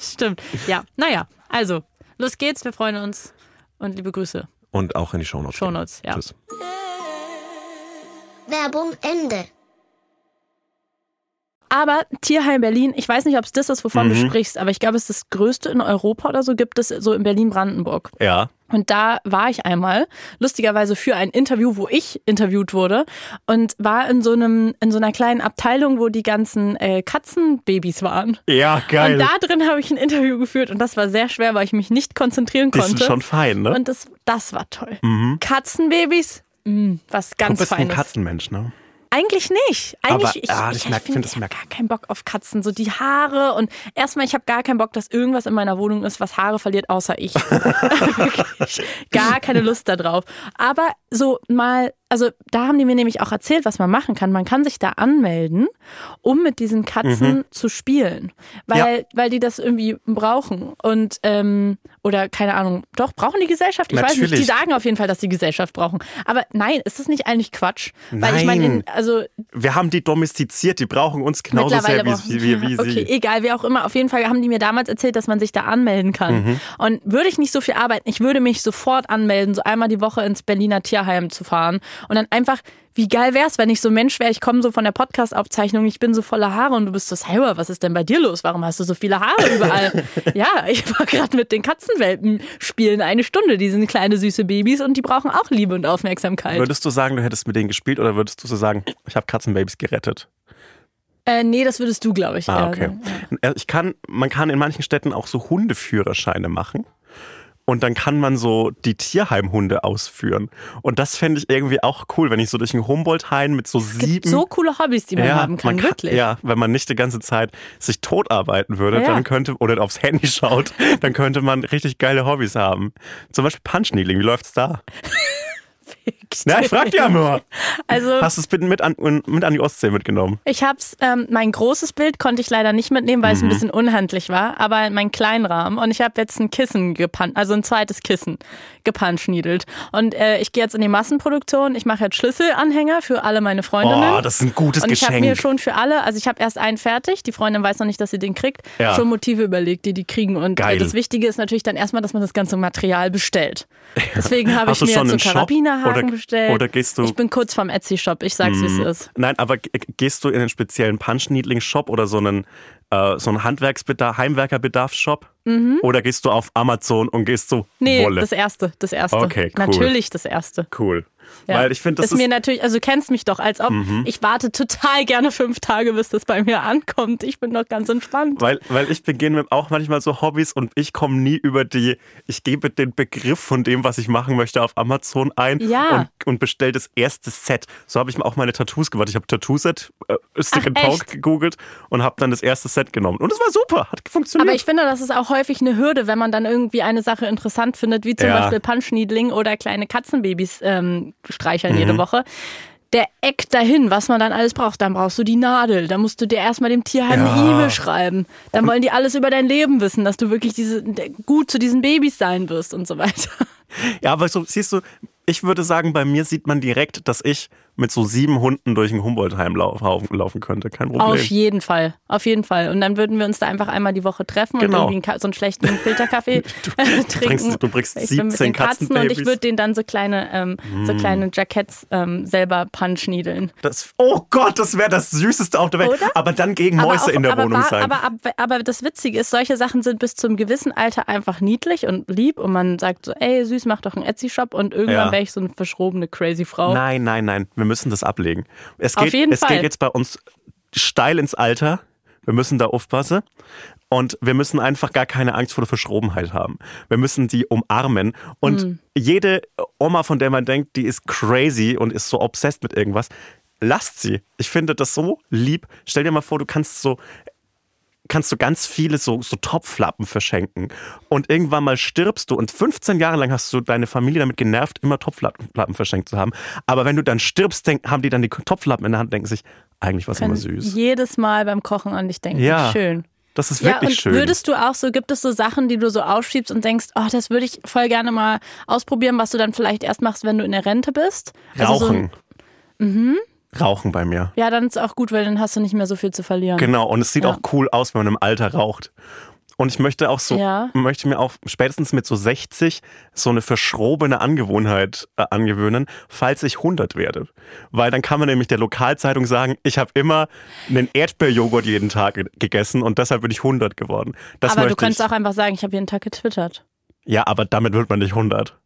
stimmt. Ja, naja, also, los geht's, wir freuen uns und liebe Grüße. und auch in die Shownotes. Shownotes, ja. Tschüss. Werbung Ende. Aber Tierheim Berlin, ich weiß nicht, ob es das ist, wovon Mhm. du sprichst, aber ich glaube, es ist das größte in Europa oder so, gibt es so in Berlin-Brandenburg. Ja. Und da war ich einmal, lustigerweise für ein Interview, wo ich interviewt wurde und war in so einem, in so einer kleinen Abteilung, wo die ganzen äh, Katzenbabys waren. Ja, geil. Und da drin habe ich ein Interview geführt und das war sehr schwer, weil ich mich nicht konzentrieren konnte. sind schon fein, ne? Und das, das war toll. Katzenbabys, mh, was du ganz bist ein Feines. Katzenmensch, ne? Eigentlich nicht. Eigentlich, Aber, ich, ah, ich, ich ich, merk- find, ich gar keinen Bock auf Katzen. So die Haare und erstmal, ich habe gar keinen Bock, dass irgendwas in meiner Wohnung ist, was Haare verliert, außer ich. Gar keine Lust darauf. Aber so mal, also da haben die mir nämlich auch erzählt, was man machen kann. Man kann sich da anmelden, um mit diesen Katzen zu spielen, weil, weil die das irgendwie brauchen. Und, ähm, oder keine Ahnung, doch, brauchen die Gesellschaft? Ich weiß nicht, die Natürlich. sagen auf jeden Fall, dass die Gesellschaft brauchen. Aber nein, ist das nicht eigentlich Quatsch? Weil ich meine, Nein. Also Wir haben die domestiziert, die brauchen uns genauso sehr wie, wie, wie Okay, sie. egal, wie auch immer. Auf jeden Fall haben die mir damals erzählt, dass man sich da anmelden kann. Mhm. Und würde ich nicht so viel arbeiten, ich würde mich sofort anmelden, so einmal die Woche ins Berliner Tierheim zu fahren. Und dann einfach, wie geil wär's, wenn ich so ein Mensch wäre, ich komme so von der Podcast-Aufzeichnung, ich bin so voller Haare und du bist so, selber, was ist denn bei dir los? Warum hast du so viele Haare überall? ja, ich war gerade mit den Katzenwelpen spielen eine Stunde. Die sind kleine süße Babys und die brauchen auch Liebe und Aufmerksamkeit. Würdest du sagen, du hättest mit denen gespielt oder würdest du so sagen, ich habe Katzenbabys gerettet? Äh, nee, das würdest du, glaube ich. Ah, okay. sagen. Äh, Ich kann, man kann in manchen Städten auch so Hundeführerscheine machen. Und dann kann man so die Tierheimhunde ausführen. Und das fände ich irgendwie auch cool, wenn ich so durch einen Humboldt-Hain mit so sieben. so coole Hobbys, die man haben kann, man wirklich. Ja, wenn man nicht die ganze Zeit sich totarbeiten würde, Ja. dann könnte, oder aufs Handy schaut, dann könnte man richtig geile Hobbys haben. Zum Beispiel Punchneedling, wie läuft's da? Ja, ich frag dich ja nur. Also Hast du es bitte mit an, mit an die Ostsee mitgenommen? ich hab's, ähm, mein großes Bild konnte ich leider nicht mitnehmen, weil es Mhm. ein bisschen unhandlich war, aber mein Kleinrahmen und ich habe jetzt ein Kissen gepannt, also ein zweites Kissen gepanschniedelt. Und äh, ich gehe jetzt in die Massenproduktion, ich mache jetzt Schlüsselanhänger für alle meine Freundinnen. Oh, das ist ein gutes und ich habe Geschenk. mir schon für alle, also ich habe erst einen fertig, die Freundin weiß noch nicht, dass sie den kriegt, Ja. schon Motive überlegt, die die kriegen. Und Geil. äh, das Wichtige ist natürlich dann erstmal, dass man das ganze Material bestellt. Deswegen habe ich mir jetzt einen so Shop Karabinerhaken oder- bestellt. oder gehst du- Mhm. Ich bin kurz vom Etsy-Shop, ich sag's, wie es ist. Nein, aber gehst du in einen speziellen Punch-Needling-Shop oder so einen, äh, so einen Handwerksbedarf, Heimwerkerbedarfsshop? Oder gehst du auf Amazon und gehst so Mhm. Nee, Wolle? das erste, das erste. Okay, cool. Natürlich das erste. cool. Ja. Weil ich finde, das ist, mir ist. Mhm. natürlich, also du kennst mich doch, als ob ich warte total gerne fünf Tage, bis das bei mir ankommt. Ich bin doch ganz entspannt. Weil, weil ich beginne auch manchmal so Hobbys und ich komme nie über die, ich gebe den Begriff von dem, was ich machen möchte, auf Amazon ein Ja. und, und bestelle das erste Set. So habe ich mir auch meine Tattoos gewartet. Ich habe Tattoo-Set, äh, Stick and Poke gegoogelt und habe dann das erste Set genommen. Und es war super, hat funktioniert. Aber ich finde, das ist auch häufig eine Hürde, wenn man dann irgendwie eine Sache interessant findet, wie zum Ja. Beispiel Punchneedling oder kleine Katzenbabys ähm, streicheln Mhm. jede Woche. Der Eck dahin, was man dann alles braucht. Dann brauchst du die Nadel, dann musst du dir erstmal dem Tier halt Ja. eine E-Mail schreiben. Dann wollen die alles über dein Leben wissen, dass du wirklich diese, gut zu diesen Babys sein wirst und so weiter. Ja, aber so, siehst du, ich würde sagen, bei mir sieht man direkt, dass ich mit so sieben Hunden durch ein Humboldt-Heim lau- laufen könnte. Kein Problem. Auf jeden Fall, auf jeden Fall. Und dann würden wir uns da einfach einmal die Woche treffen Genau. und irgendwie einen so einen schlechten Filterkaffee trinken. bringst- du bringst ich bin mit 17 den Katzen und ich würde denen dann so kleine, ähm, so Mm. kleine Jackets ähm, selber punchniedeln. Das, oh Gott, das wäre das Süßeste auf der Welt. Oder? Aber dann gegen Mäuse auch- in der Wohnung war- sein. Aber, aber, aber das Witzige ist, solche Sachen sind bis zum gewissen Alter einfach niedlich und lieb und man sagt so, ey, süß, mach doch einen Etsy-Shop und irgendwann Ja. Ich so eine verschrobene crazy Frau. Nein, nein, nein. Wir müssen das ablegen. Es Auf geht, jeden es Fall. geht jetzt bei uns steil ins Alter. Wir müssen da aufpassen. Und wir müssen einfach gar keine Angst vor der Verschrobenheit haben. Wir müssen die umarmen. Und Hm. jede Oma, von der man denkt, die ist crazy und ist so obsessed mit irgendwas, lasst sie. Ich finde das so lieb. Stell dir mal vor, du kannst so kannst du ganz viele so, so Topflappen verschenken. Und irgendwann mal stirbst du und 15 Jahre lang hast du deine Familie damit genervt, immer Topflappen verschenkt zu haben. Aber wenn du dann stirbst, denk, haben die dann die Topflappen in der Hand, denken sich, eigentlich war es immer süß. jedes Mal beim Kochen an dich denken. Ja. Schön. Das ist Ja, wirklich und schön. würdest du auch so, gibt es so Sachen, die du so aufschiebst und denkst, oh, das würde ich voll gerne mal ausprobieren, was du dann vielleicht erst machst, wenn du in der Rente bist? Also So, Rauchen. Rauchen bei mir. ja, dann ist auch gut, weil dann hast du nicht mehr so viel zu verlieren. Genau, und es sieht Ja. auch cool aus, wenn man im Alter raucht. Und ich möchte auch so, Ja. möchte mir auch spätestens mit so 60 so eine verschrobene Angewohnheit äh, angewöhnen, falls ich 100 werde. Weil dann kann man nämlich der Lokalzeitung sagen, ich habe immer einen Erdbeerjoghurt jeden Tag ge- gegessen und deshalb bin ich 100 geworden. Das Aber du könntest ich. auch einfach sagen, ich habe jeden Tag getwittert. Ja, aber damit wird man nicht 100.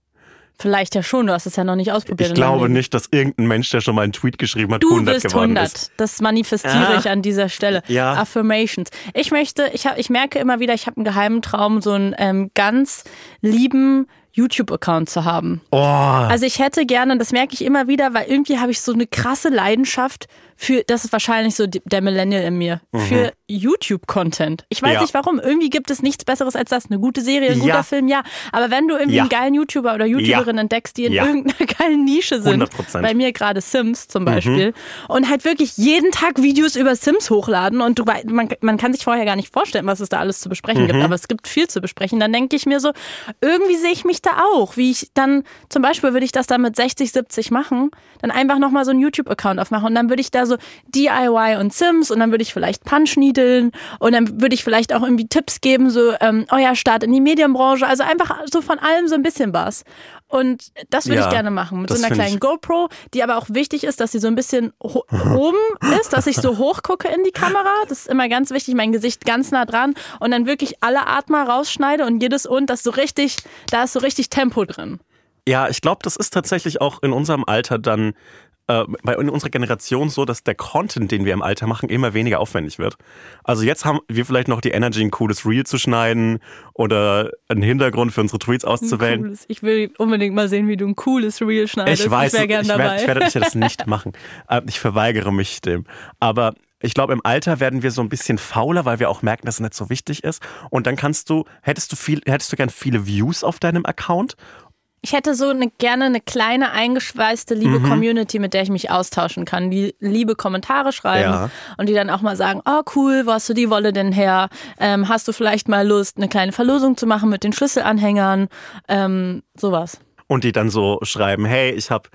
Vielleicht ja schon, du hast es ja noch nicht ausprobiert. Ich glaube Leben. nicht, dass irgendein Mensch, der schon mal einen Tweet geschrieben hat, Du 100 wirst geworden 100. ist. Das manifestiere Ah. ich an dieser Stelle. Ja. Affirmations. Ich möchte, ich, hab, ich merke immer wieder, ich habe einen geheimen Traum, so einen ähm, ganz lieben YouTube-Account zu haben. Oh, Also ich hätte gerne, das merke ich immer wieder, weil irgendwie habe ich so eine krasse Leidenschaft für, das ist wahrscheinlich so der Millennial in mir, für YouTube-Content. Ich weiß Mhm. Ja. nicht warum. Irgendwie gibt es nichts Besseres als das. Eine gute Serie, ein Ja. guter Film, ja. Aber wenn du irgendwie Ja. einen geilen YouTuber oder YouTuberin entdeckst, die in irgendeiner geilen Nische sind, 100%. bei mir gerade Sims zum Mhm. Beispiel, und halt wirklich jeden Tag Videos über Sims hochladen und du, man, man kann sich vorher gar nicht vorstellen, was es da alles zu besprechen Mhm. gibt, aber es gibt viel zu besprechen. Dann denke ich mir so, irgendwie sehe ich mich da auch, wie ich dann, zum Beispiel würde ich das dann mit 60, 70 machen, dann einfach nochmal so einen YouTube-Account aufmachen und dann würde ich da so DIY und Sims und dann würde ich vielleicht Punch niedeln und dann würde ich vielleicht auch irgendwie Tipps geben, so ähm, euer Start in die Medienbranche, also einfach so von allem so ein bisschen was. Und das würde Ja, ich gerne machen, mit so einer kleinen ich- GoPro, die aber auch wichtig ist, dass sie so ein bisschen oben ist, dass ich so hoch gucke in die Kamera. Das ist immer ganz wichtig, mein Gesicht ganz nah dran und dann wirklich alle Atmer rausschneide und jedes und, das so richtig, da ist so richtig Tempo drin. Ja, ich glaube, das ist tatsächlich auch in unserem Alter dann äh, bei unserer Generation so, dass der Content, den wir im Alter machen, immer weniger aufwendig wird. Also jetzt haben wir vielleicht noch die Energy, ein cooles Reel zu schneiden oder einen Hintergrund für unsere Tweets auszuwählen. Cooles. Ich will unbedingt mal sehen, wie du ein cooles Reel schneidest. Ich weiß, ich gern ich dabei. werde, ich werde ich das nicht machen. Äh, Ich verweigere mich dem. Aber ich glaube, im Alter werden wir so ein bisschen fauler, weil wir auch merken, dass es nicht so wichtig ist. Und dann kannst du, hättest du viel, hättest du gern viele Views auf deinem Account? Ich hätte so eine, gerne eine kleine, eingeschweißte, liebe Mhm. Community, mit der ich mich austauschen kann, die liebe Kommentare schreiben Ja. und die dann auch mal sagen, oh cool, wo hast du die Wolle denn her? Ähm, hast du vielleicht mal Lust, eine kleine Verlosung zu machen mit den Schlüsselanhängern? Ähm, sowas. Und die dann so schreiben, hey, ich habe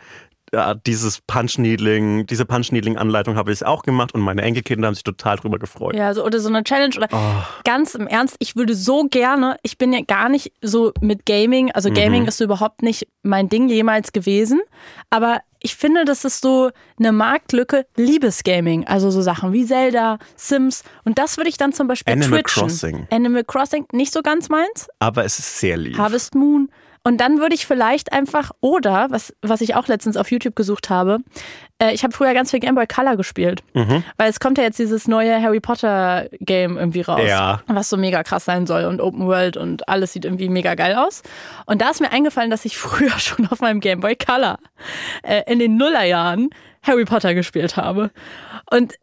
ja, dieses Punch-Needling, diese Punch-Needling-Anleitung habe ich auch gemacht und meine Enkelkinder haben sich total drüber gefreut. Ja, so, oder so eine Challenge oder Oh. ganz im Ernst, ich würde so gerne, ich bin ja gar nicht so mit Gaming, also Gaming Mhm. ist so überhaupt nicht mein Ding jemals gewesen, aber ich finde, das ist so eine Marktlücke Liebesgaming, also so Sachen wie Zelda, Sims und das würde ich dann zum Beispiel Animal twitchen. Crossing. Animal Crossing, nicht so ganz meins, Aber es ist sehr lieb. Harvest Moon. Und dann würde ich vielleicht einfach, oder, was, was ich auch letztens auf YouTube gesucht habe, äh, ich habe früher ganz viel Game Boy Color gespielt. Mhm. Weil es kommt ja jetzt dieses neue Harry Potter Game irgendwie raus. Ja. Was so mega krass sein soll und Open World und alles sieht irgendwie mega geil aus. Und da ist mir eingefallen, dass ich früher schon auf meinem Game Boy Color äh, in den Nullerjahren Harry Potter gespielt habe. Und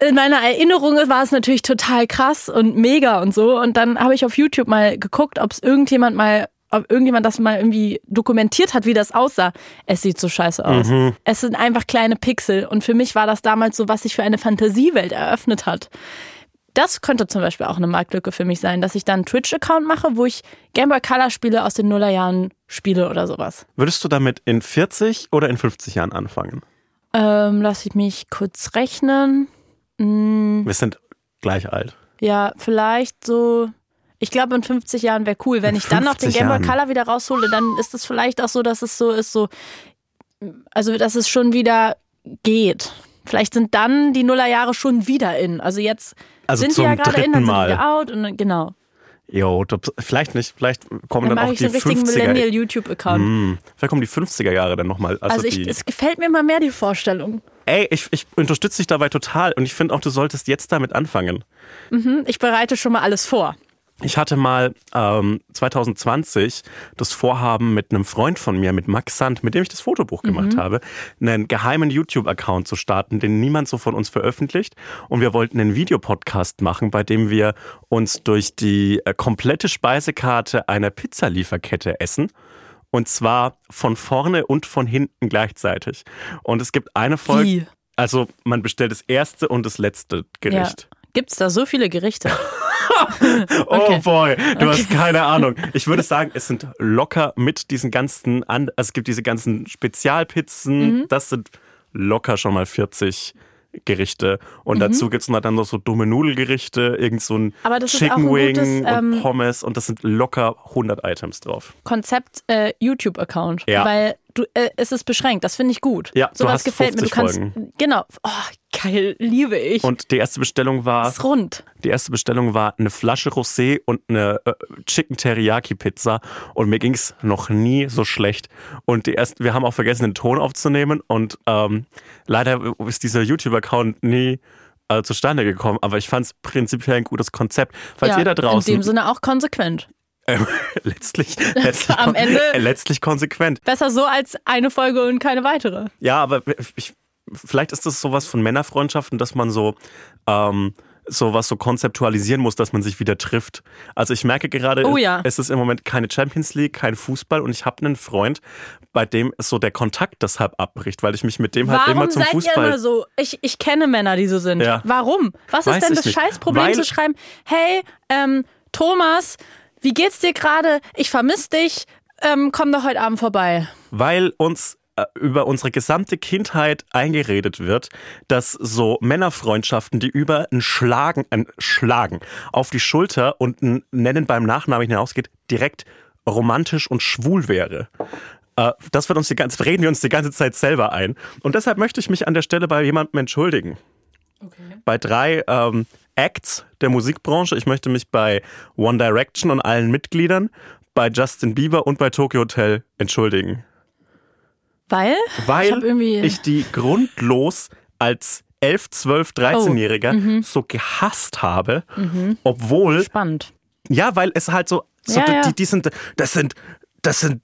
in meiner Erinnerung war es natürlich total krass und mega und so. Und dann habe ich auf YouTube mal geguckt, ob es irgendjemand mal, ob irgendjemand das mal irgendwie dokumentiert hat, wie das aussah. Es sieht so scheiße aus. Es sind einfach kleine Pixel. Und für mich war das damals so, was sich für eine Fantasiewelt eröffnet hat. Das könnte zum Beispiel auch eine Marktlücke für mich sein, dass ich dann einen Twitch-Account mache, wo ich Game Boy Color Spiele aus den Nullerjahren spiele oder sowas. Würdest du damit in 40 oder in 50 Jahren anfangen? Ähm, lass ich mich kurz rechnen. Wir sind gleich alt. Ja, vielleicht so. Ich glaube, in 50 Jahren wäre cool. Wenn In ich dann noch den 50 Game Boy. Color wieder raushole, dann ist es vielleicht auch so, dass es so ist, so. Also, dass es schon wieder geht. Vielleicht sind dann die Nullerjahre schon wieder in. Also, jetzt Also sind die ja gerade in, dann sind Mal. die wieder out und dann, genau. Jo, vielleicht nicht. Vielleicht kommen Dann dann, auch ich die so einen richtigen 50er. Millennial-YouTube-Account. Hm, vielleicht kommen die 50er Jahre dann nochmal. Also, Also, ich, die, es gefällt mir immer mehr, die Vorstellung. ey, ich, ich unterstütze dich dabei total und ich finde auch, du solltest jetzt damit anfangen. Hm, Ich bereite schon mal alles vor. Ich hatte mal ähm, 2020 das Vorhaben mit einem Freund von mir, mit Max Sand, mit dem ich das Fotobuch gemacht habe, einen geheimen YouTube-Account zu starten, den niemand so von uns veröffentlicht. Und wir wollten einen Videopodcast machen, bei dem wir uns durch die äh, komplette Speisekarte einer Pizzalieferkette essen. Und zwar von vorne und von hinten gleichzeitig. Und es gibt eine Folge. Wie? Also man bestellt das erste und das letzte Gericht. Ja. Gibt es da so viele Gerichte? Oh boy, du hast keine Ahnung. Ich würde sagen, es sind locker mit diesen ganzen, an, also es gibt diese ganzen Spezialpizzen, Mhm. das sind locker schon mal 40 Gerichte. Mhm. Und dazu gibt es dann noch so dumme Nudelgerichte, irgend so ein Aber das ist Chicken Wing gutes, und ähm, Pommes und das sind locker 100 Items drauf. Konzept äh, YouTube-Account. Ja. Weil du, äh, es ist beschränkt. Das finde ich gut. Ja, du Sowas hast gefällt mir. Du 50 kannst. Folgen. Genau. Oh, geil, liebe ich. Und die erste Bestellung war, ist rund. die erste Bestellung war eine Flasche Rosé und eine äh, Chicken Teriyaki Pizza und mir ging's noch nie so schlecht. Und die erste, wir haben auch vergessen, den Ton aufzunehmen und ähm, leider ist dieser YouTube-Account nie äh, zustande gekommen, aber ich fand's prinzipiell ein gutes Konzept. Falls ja, ihr da draußen In dem Sinne auch konsequent. Ähm, letztlich, letztlich, Am Ende- äh, letztlich konsequent. Besser so als eine Folge und keine weitere. Ja, aber ich, vielleicht ist das sowas von Männerfreundschaften, dass man so ähm, sowas so konzeptualisieren muss, dass man sich wieder trifft. Also ich merke gerade, Oh ja. es ist im Moment keine Champions League, kein Fußball und ich habe einen Freund, bei dem so der Kontakt deshalb abbricht, weil ich mich mit dem halt Warum immer zum seid Fußball ihr immer so? Ich, ich kenne Männer, die so sind. Ja. Warum? Was Weiß ist denn das. Scheißproblem zu schreiben, hey, ähm, Thomas, wie geht's dir gerade? Ich vermisse dich. Ähm, komm doch heute Abend vorbei. weil uns äh, über unsere gesamte Kindheit eingeredet wird, dass so Männerfreundschaften, die über ein Schlagen, ein Schlagen auf die Schulter und ein Nennen beim Nachnamen hinausgeht, direkt romantisch und schwul wäre. Äh, Das wird uns die ganze, reden wir uns die ganze Zeit selber ein. Und deshalb möchte ich mich an der Stelle bei jemandem entschuldigen. Bei drei ähm, Acts der Musikbranche. Ich möchte mich bei One Direction und allen Mitgliedern, bei Justin Bieber und bei Tokyo Hotel entschuldigen. Weil? Weil ich ich die grundlos als 11, 12, 13-Jähriger Oh, mhm. so gehasst habe, obwohl, spannend. ja, weil es halt so, so Ja, ja. Die, die sind, das sind das sind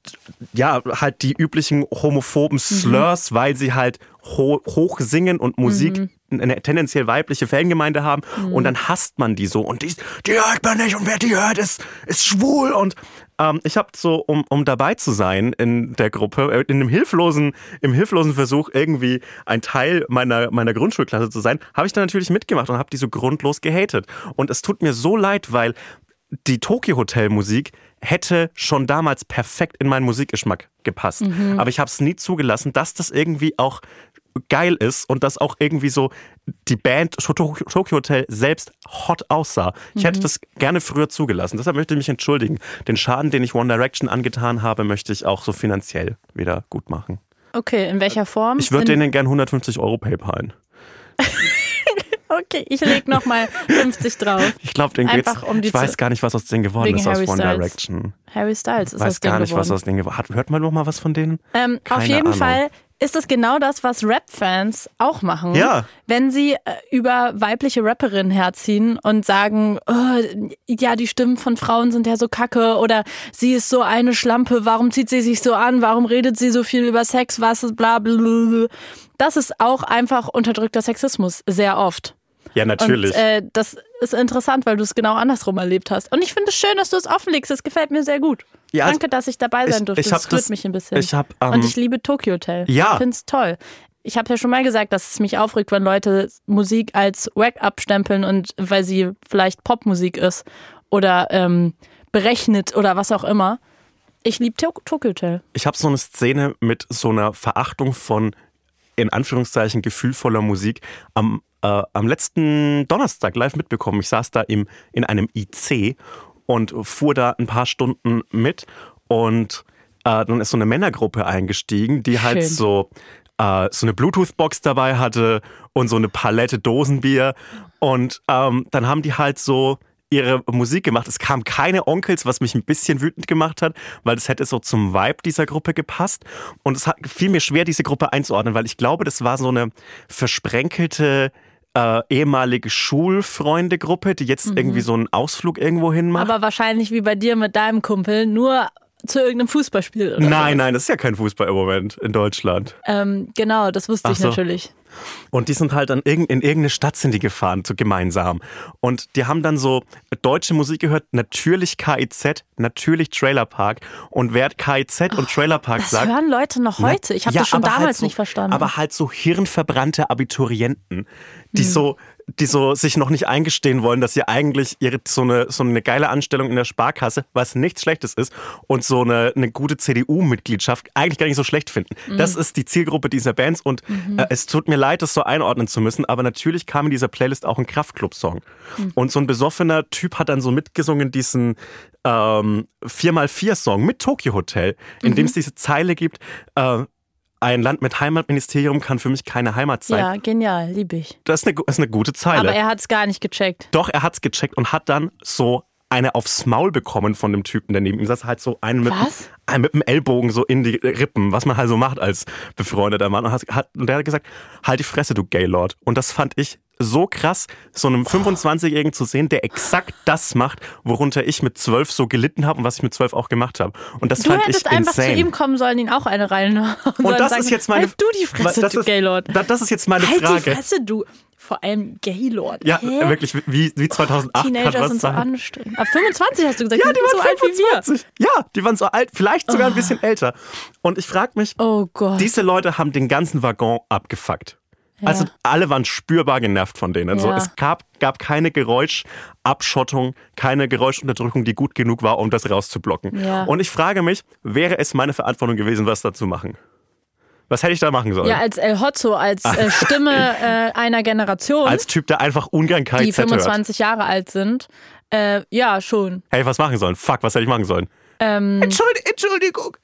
ja halt die üblichen homophoben Slurs, mhm. weil sie halt ho hoch singen und Musik mhm. eine tendenziell weibliche Fangemeinde haben mhm. und dann hasst man die so und die, die hört man nicht und wer die hört, ist, ist schwul und ähm, ich habe so, um, um dabei zu sein in der Gruppe, äh, in einem hilflosen, im hilflosen Versuch irgendwie ein Teil meiner, meiner Grundschulklasse zu sein, habe ich dann natürlich mitgemacht und habe die so grundlos gehatet. Und es tut mir so leid, weil die Tokyo Hotel Musik hätte schon damals perfekt in meinen Musikgeschmack gepasst. Mhm. Aber ich habe es nie zugelassen, dass das irgendwie auch geil ist und dass auch irgendwie so die Band Tokyo Hotel selbst hot aussah. Ich mhm. hätte das gerne früher zugelassen. Deshalb möchte ich mich entschuldigen. Den Schaden, den ich One Direction angetan habe, möchte ich auch so finanziell wieder gut machen. Okay, in welcher Form? Ich würde denen gern 150 Euro PayPalen. Okay, ich leg noch mal 50 drauf. Ich glaube, den geht's. Um ich weiß gar nicht, was aus denen geworden ist Harry aus One Styles. Direction. Harry Styles ist weiß aus gar nicht, geworden. was aus denen geworden ist. Hört man noch mal was von denen? Ähm, auf jeden Ahnung. Fall ist das genau das, was Rap-Fans auch machen. Ja. Wenn sie äh, über weibliche Rapperinnen herziehen und sagen, oh, ja, die Stimmen von Frauen sind ja so kacke oder sie ist so eine Schlampe, warum zieht sie sich so an, warum redet sie so viel über Sex, was ist bla bla bla. Das ist auch einfach unterdrückter Sexismus, sehr oft. Ja, natürlich. Und, äh, das ist interessant, weil du es genau andersrum erlebt hast. Und ich finde es schön, dass du es offenlegst. Das gefällt mir sehr gut. Ja, Danke, dass ich dabei sein durfte. Ich, ich das rührt mich ein bisschen. Ich hab, um, Und ich liebe Tokyo Hotel. Ja. Ich finde es toll. Ich habe ja schon mal gesagt, dass es mich aufregt, wenn Leute Musik als Wack abstempeln und weil sie vielleicht Popmusik ist oder ähm, berechnet oder was auch immer. Ich liebe Tokyo Hotel. Ich habe so eine Szene mit so einer Verachtung von in Anführungszeichen gefühlvoller Musik am, äh, am letzten Donnerstag live mitbekommen. Ich saß da im, in einem IC und fuhr da ein paar Stunden mit und äh, dann ist so eine Männergruppe eingestiegen, die halt Schön. so äh, so eine Bluetooth-Box dabei hatte und so eine Palette Dosenbier und ähm, dann haben die halt so ihre Musik gemacht. Es kam keine Onkels, was mich ein bisschen wütend gemacht hat, weil das hätte so zum Vibe dieser Gruppe gepasst. Und es hat, fiel mir schwer, diese Gruppe einzuordnen, weil ich glaube, das war so eine versprenkelte äh, ehemalige Schulfreundegruppe, die jetzt mhm. irgendwie so einen Ausflug irgendwo hin macht. Aber wahrscheinlich wie bei dir mit deinem Kumpel, nur zu irgendeinem Fußballspiel. Oder nein, so. nein, das ist ja kein Fußball im Moment in Deutschland. Ähm, genau, das wusste Ach ich so. natürlich. Und die sind halt dann in irgendeine Stadt sind die gefahren, so gemeinsam. Und die haben dann so deutsche Musik gehört, natürlich KIZ, natürlich Trailer Park. Und wer KIZ und Trailer Park das sagt. Das hören Leute noch heute. Ich habe ja, das schon damals halt so, nicht verstanden. Aber halt so hirnverbrannte Abiturienten, die hm. so die so sich noch nicht eingestehen wollen, dass sie eigentlich ihre, so, eine, so eine geile Anstellung in der Sparkasse, was nichts Schlechtes ist, und so eine, eine gute CDU-Mitgliedschaft eigentlich gar nicht so schlecht finden. Mhm. Das ist die Zielgruppe dieser Bands und mhm. äh, es tut mir leid, das so einordnen zu müssen, aber natürlich kam in dieser Playlist auch ein Kraftclub-Song. Mhm. Und so ein besoffener Typ hat dann so mitgesungen diesen ähm, 4x4-Song mit Tokyo Hotel, in dem es mhm. diese Zeile gibt, äh, ein Land mit Heimatministerium kann für mich keine Heimat sein. Ja, genial, liebe ich. Das ist eine, das ist eine gute Zeile. Aber er hat es gar nicht gecheckt. Doch, er hat es gecheckt und hat dann so eine aufs Maul bekommen von dem Typen, der neben ihm saß, halt so einen mit, einen mit dem Ellbogen so in die Rippen, was man halt so macht als befreundeter Mann. Und, hat, und der hat gesagt, halt die Fresse, du Gaylord. Und das fand ich so krass, so einem 25-Jährigen zu sehen, der exakt das macht, worunter ich mit zwölf so gelitten habe und was ich mit zwölf auch gemacht habe. Und das du fand hättest ich einfach insane. zu ihm kommen sollen, ihn auch eine rein. Und, und das sagen, ist jetzt meine halt du die Fresse, das du ist, Gaylord. Das ist jetzt meine halt Frage. Die Fresse, du. Vor allem Gaylord. Ja, Hä? wirklich, wie, wie 2008 Teenager kann was sind sein. so anstrengend. Aber 25 hast du gesagt, ja, die, die waren so 25. alt wie wir. Ja, die waren so alt, vielleicht sogar oh. ein bisschen älter. Und ich frage mich, oh Gott. diese Leute haben den ganzen Waggon abgefuckt. Also alle waren spürbar genervt von denen. Also ja. es gab, gab keine Geräuschabschottung, keine Geräuschunterdrückung, die gut genug war, um das rauszublocken. Ja. Und ich frage mich, wäre es meine Verantwortung gewesen, was da zu machen? Was hätte ich da machen sollen? Ja, als El Hotzo, als äh, Stimme äh, einer Generation. Als Typ, der einfach ungern KIZ Die 25 hört. Jahre alt sind. Äh, ja, schon. Hey, was machen sollen? Fuck, was hätte ich machen sollen? Ähm, Entschuldigung. Entschuldigung.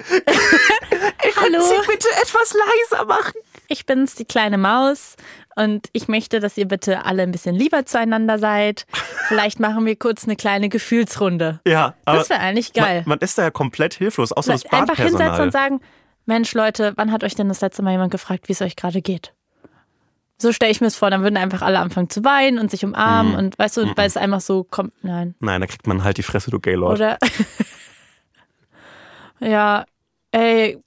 Hallo. Sie bitte etwas leiser machen? Ich bin's, die kleine Maus. Und ich möchte, dass ihr bitte alle ein bisschen lieber zueinander seid. Vielleicht machen wir kurz eine kleine Gefühlsrunde. Ja, aber das wäre eigentlich geil. Man, man, ist da ja komplett hilflos, außer das Badpersonal. Einfach hinsetzen und sagen, Mensch Leute, wann hat euch denn das letzte Mal jemand gefragt, wie es euch gerade geht? So stelle ich mir es vor, dann würden einfach alle anfangen zu weinen und sich umarmen mm. und weißt du, mm. weil es einfach so kommt, nein. Nein, da kriegt man halt die Fresse, du Gaylord. Oder Ja, ey,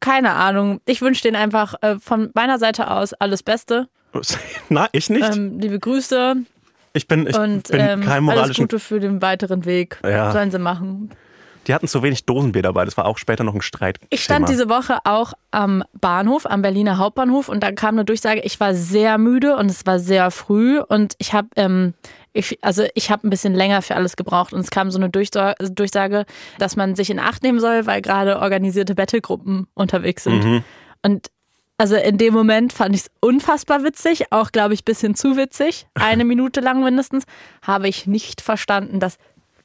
keine Ahnung. Ich wünsche denen einfach äh, von meiner Seite aus alles Beste. Na, ich nicht. Ähm, liebe Grüße ich bin, ich und bin ähm, kein alles moralischen. Gute für den weiteren Weg. Ja. Sollen sie machen. Die hatten zu wenig Dosenbier dabei. Das war auch später noch ein Streit. Ich stand diese Woche auch am Bahnhof, am Berliner Hauptbahnhof und da kam eine Durchsage, ich war sehr müde und es war sehr früh und ich habe ähm, ich, also ich habe ein bisschen länger für alles gebraucht und es kam so eine Durchsa- Durchsage, dass man sich in Acht nehmen soll, weil gerade organisierte Battlegruppen unterwegs sind. Mhm. Und also in dem Moment fand ich es unfassbar witzig, auch glaube ich bisschen zu witzig, eine Minute lang mindestens, habe ich nicht verstanden, dass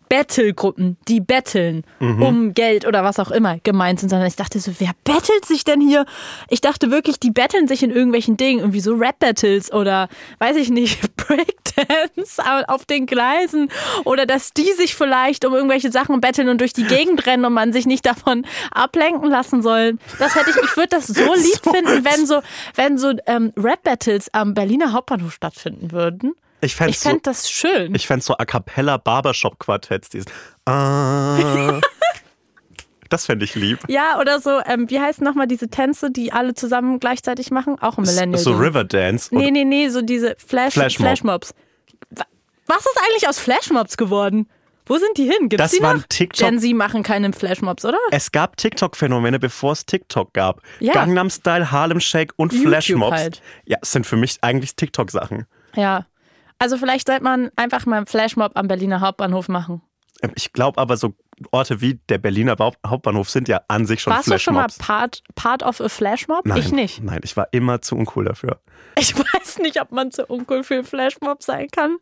Battlegruppen, die betteln um Geld oder was auch immer gemeint sind, sondern ich dachte so, wer bettelt sich denn hier? Ich dachte wirklich, die betteln sich in irgendwelchen Dingen, irgendwie so Rap-Battles oder weiß ich nicht, Breakdance auf den Gleisen oder dass die sich vielleicht um irgendwelche Sachen betteln und durch die Gegend rennen und man sich nicht davon ablenken lassen soll. Das hätte ich, ich würde das so lieb So finden, wenn so, wenn so ähm, Rap-Battles am Berliner Hauptbahnhof stattfinden würden. Ich fände Ich fände das schön. Ich fände so A Cappella Barbershop Quartetts. Dieses ah, Das fände ich lieb. Ja, oder so, ähm, wie heißen nochmal diese Tänze, die alle zusammen gleichzeitig machen? Auch ein Millennial. So Riverdance. Nee, nee, nee, so diese Flash, Flashmob. Flashmobs. Wa- Was ist eigentlich aus Flashmobs geworden? Wo sind die hin? Gibt's Das die waren noch? TikTok- Gen Z machen keine Flashmobs, oder? Es gab TikTok-Phänomene, bevor es TikTok gab. Ja. Gangnam Style, Harlem Shake und YouTube Flashmobs. halt. Ja, sind für mich eigentlich TikTok-Sachen. Ja. Also vielleicht sollte man einfach mal einen Flashmob am Berliner Hauptbahnhof machen. Ähm, Ich glaube aber, so Orte wie der Berliner Hauptbahnhof sind ja an sich schon Warst du schon mal Flashmobs. part, part of a Flashmob? Nein, Ich nicht. Nein, ich war immer zu uncool dafür. Ich weiß nicht, ob man zu uncool für einen Flashmob sein kann.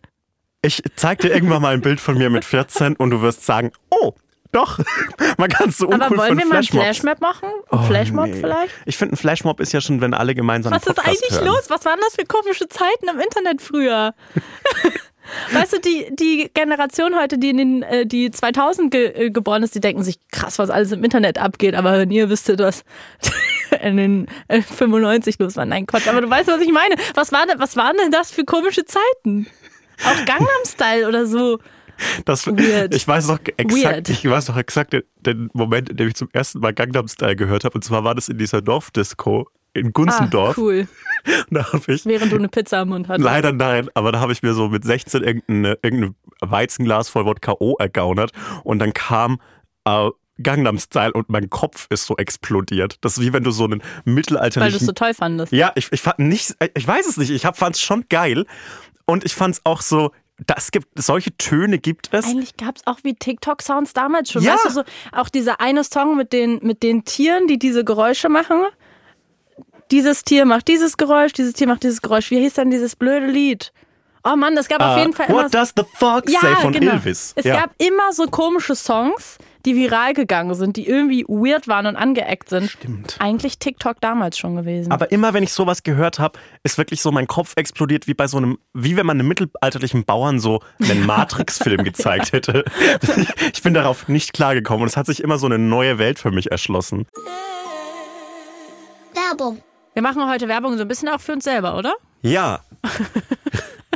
Ich zeig dir irgendwann mal ein Bild von mir mit 14 und du wirst sagen, oh, doch, man kann so uncool Aber wollen wir mal einen Flashmobs. Flashmob machen? Ein Oh, Flashmob nee. vielleicht? Ich finde, ein Flashmob ist ja schon, wenn alle gemeinsam Was einen ist Podcast eigentlich hören. los? Was waren das für komische Zeiten im Internet früher? weißt du, die, die Generation heute, die in den äh, die 2000 ge äh, geboren ist, die denken sich, krass, was alles im Internet abgeht. Aber wenn ihr wüsstet, was in den äh, 95 los war. Nein, Quatsch. Aber du weißt, was ich meine. Was, war was waren denn das für komische Zeiten? Auch Gangnam Style oder so. Das, Weird. Ich weiß noch exakt, Weird. ich weiß noch exakt den, den Moment, in dem ich zum ersten Mal Gangnam Style gehört habe. Und zwar war das in dieser Dorfdisco in Ah, Gunzendorf. cool. Da habe ich Während du eine Pizza am Mund hattest. Leider nein, aber da habe ich mir so mit 16 irgendein, irgendein Weizenglas voll Wodka O ergaunert und dann kam äh, Gangnam Style und mein Kopf ist so explodiert. Das ist wie wenn du so einen Weil du es mittelalterlichen... so toll fandest. ja, ich, ich fand nicht, ich weiß es nicht, ich fand es schon geil und ich fand es auch so, das gibt, solche Töne gibt es. Eigentlich gab es auch wie TikTok-Sounds damals schon. Ja. Weißt du, so, auch dieser eine Song mit den, mit den Tieren, die diese Geräusche machen. Dieses Tier macht dieses Geräusch, dieses Tier macht dieses Geräusch. Wie hieß denn dieses blöde Lied? Oh Mann, es gab auf Äh, jeden Fall immer. What does the fox ja, say von genau. Elvis? Es ja. gab immer so komische Songs, die viral gegangen sind, die irgendwie weird waren und angeeckt sind. Stimmt. Eigentlich TikTok damals schon gewesen. Aber immer wenn ich sowas gehört habe, ist wirklich so mein Kopf explodiert, wie bei so einem, wie wenn man einem mittelalterlichen Bauern so einen Matrix-Film gezeigt hätte. Ich bin darauf nicht klargekommen und es hat sich immer so eine neue Welt für mich erschlossen. Werbung. Wir machen heute Werbung so ein bisschen auch für uns selber, oder? Ja.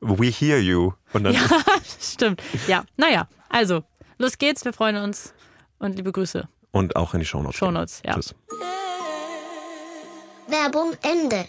We hear you. Und dann Ja, stimmt. Ja, naja, also, los geht's, wir freuen uns und liebe Grüße. und auch in die Shownotes. Shownotes, ja. Tschüss. Werbung Ende.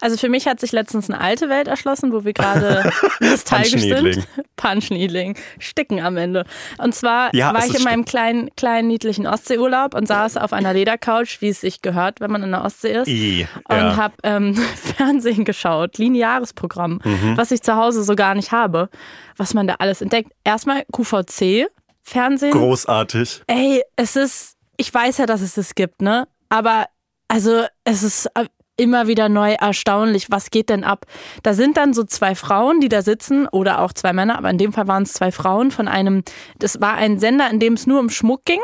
Also für mich hat sich letztens eine alte Welt erschlossen, wo wir gerade nostalgisch sind. Punch-Needling. Sticken am Ende. Und zwar Ja, war ich in meinem kleinen, kleinen, niedlichen Ostseeurlaub und saß auf einer Ledercouch, wie es sich gehört, wenn man in der Ostsee ist. I, Und ja. habe ähm, Fernsehen geschaut, lineares Programm, Mhm. was ich zu Hause so gar nicht habe. Was man da alles entdeckt. Erstmal QVC, Fernsehen. Großartig. Ey, es ist, ich weiß ja, dass es das gibt, ne? Aber also es ist äh, immer wieder neu erstaunlich, was geht denn ab? Da sind dann so zwei Frauen, die da sitzen oder auch zwei Männer, aber in dem Fall waren es zwei Frauen von einem, das war ein Sender, in dem es nur um Schmuck ging.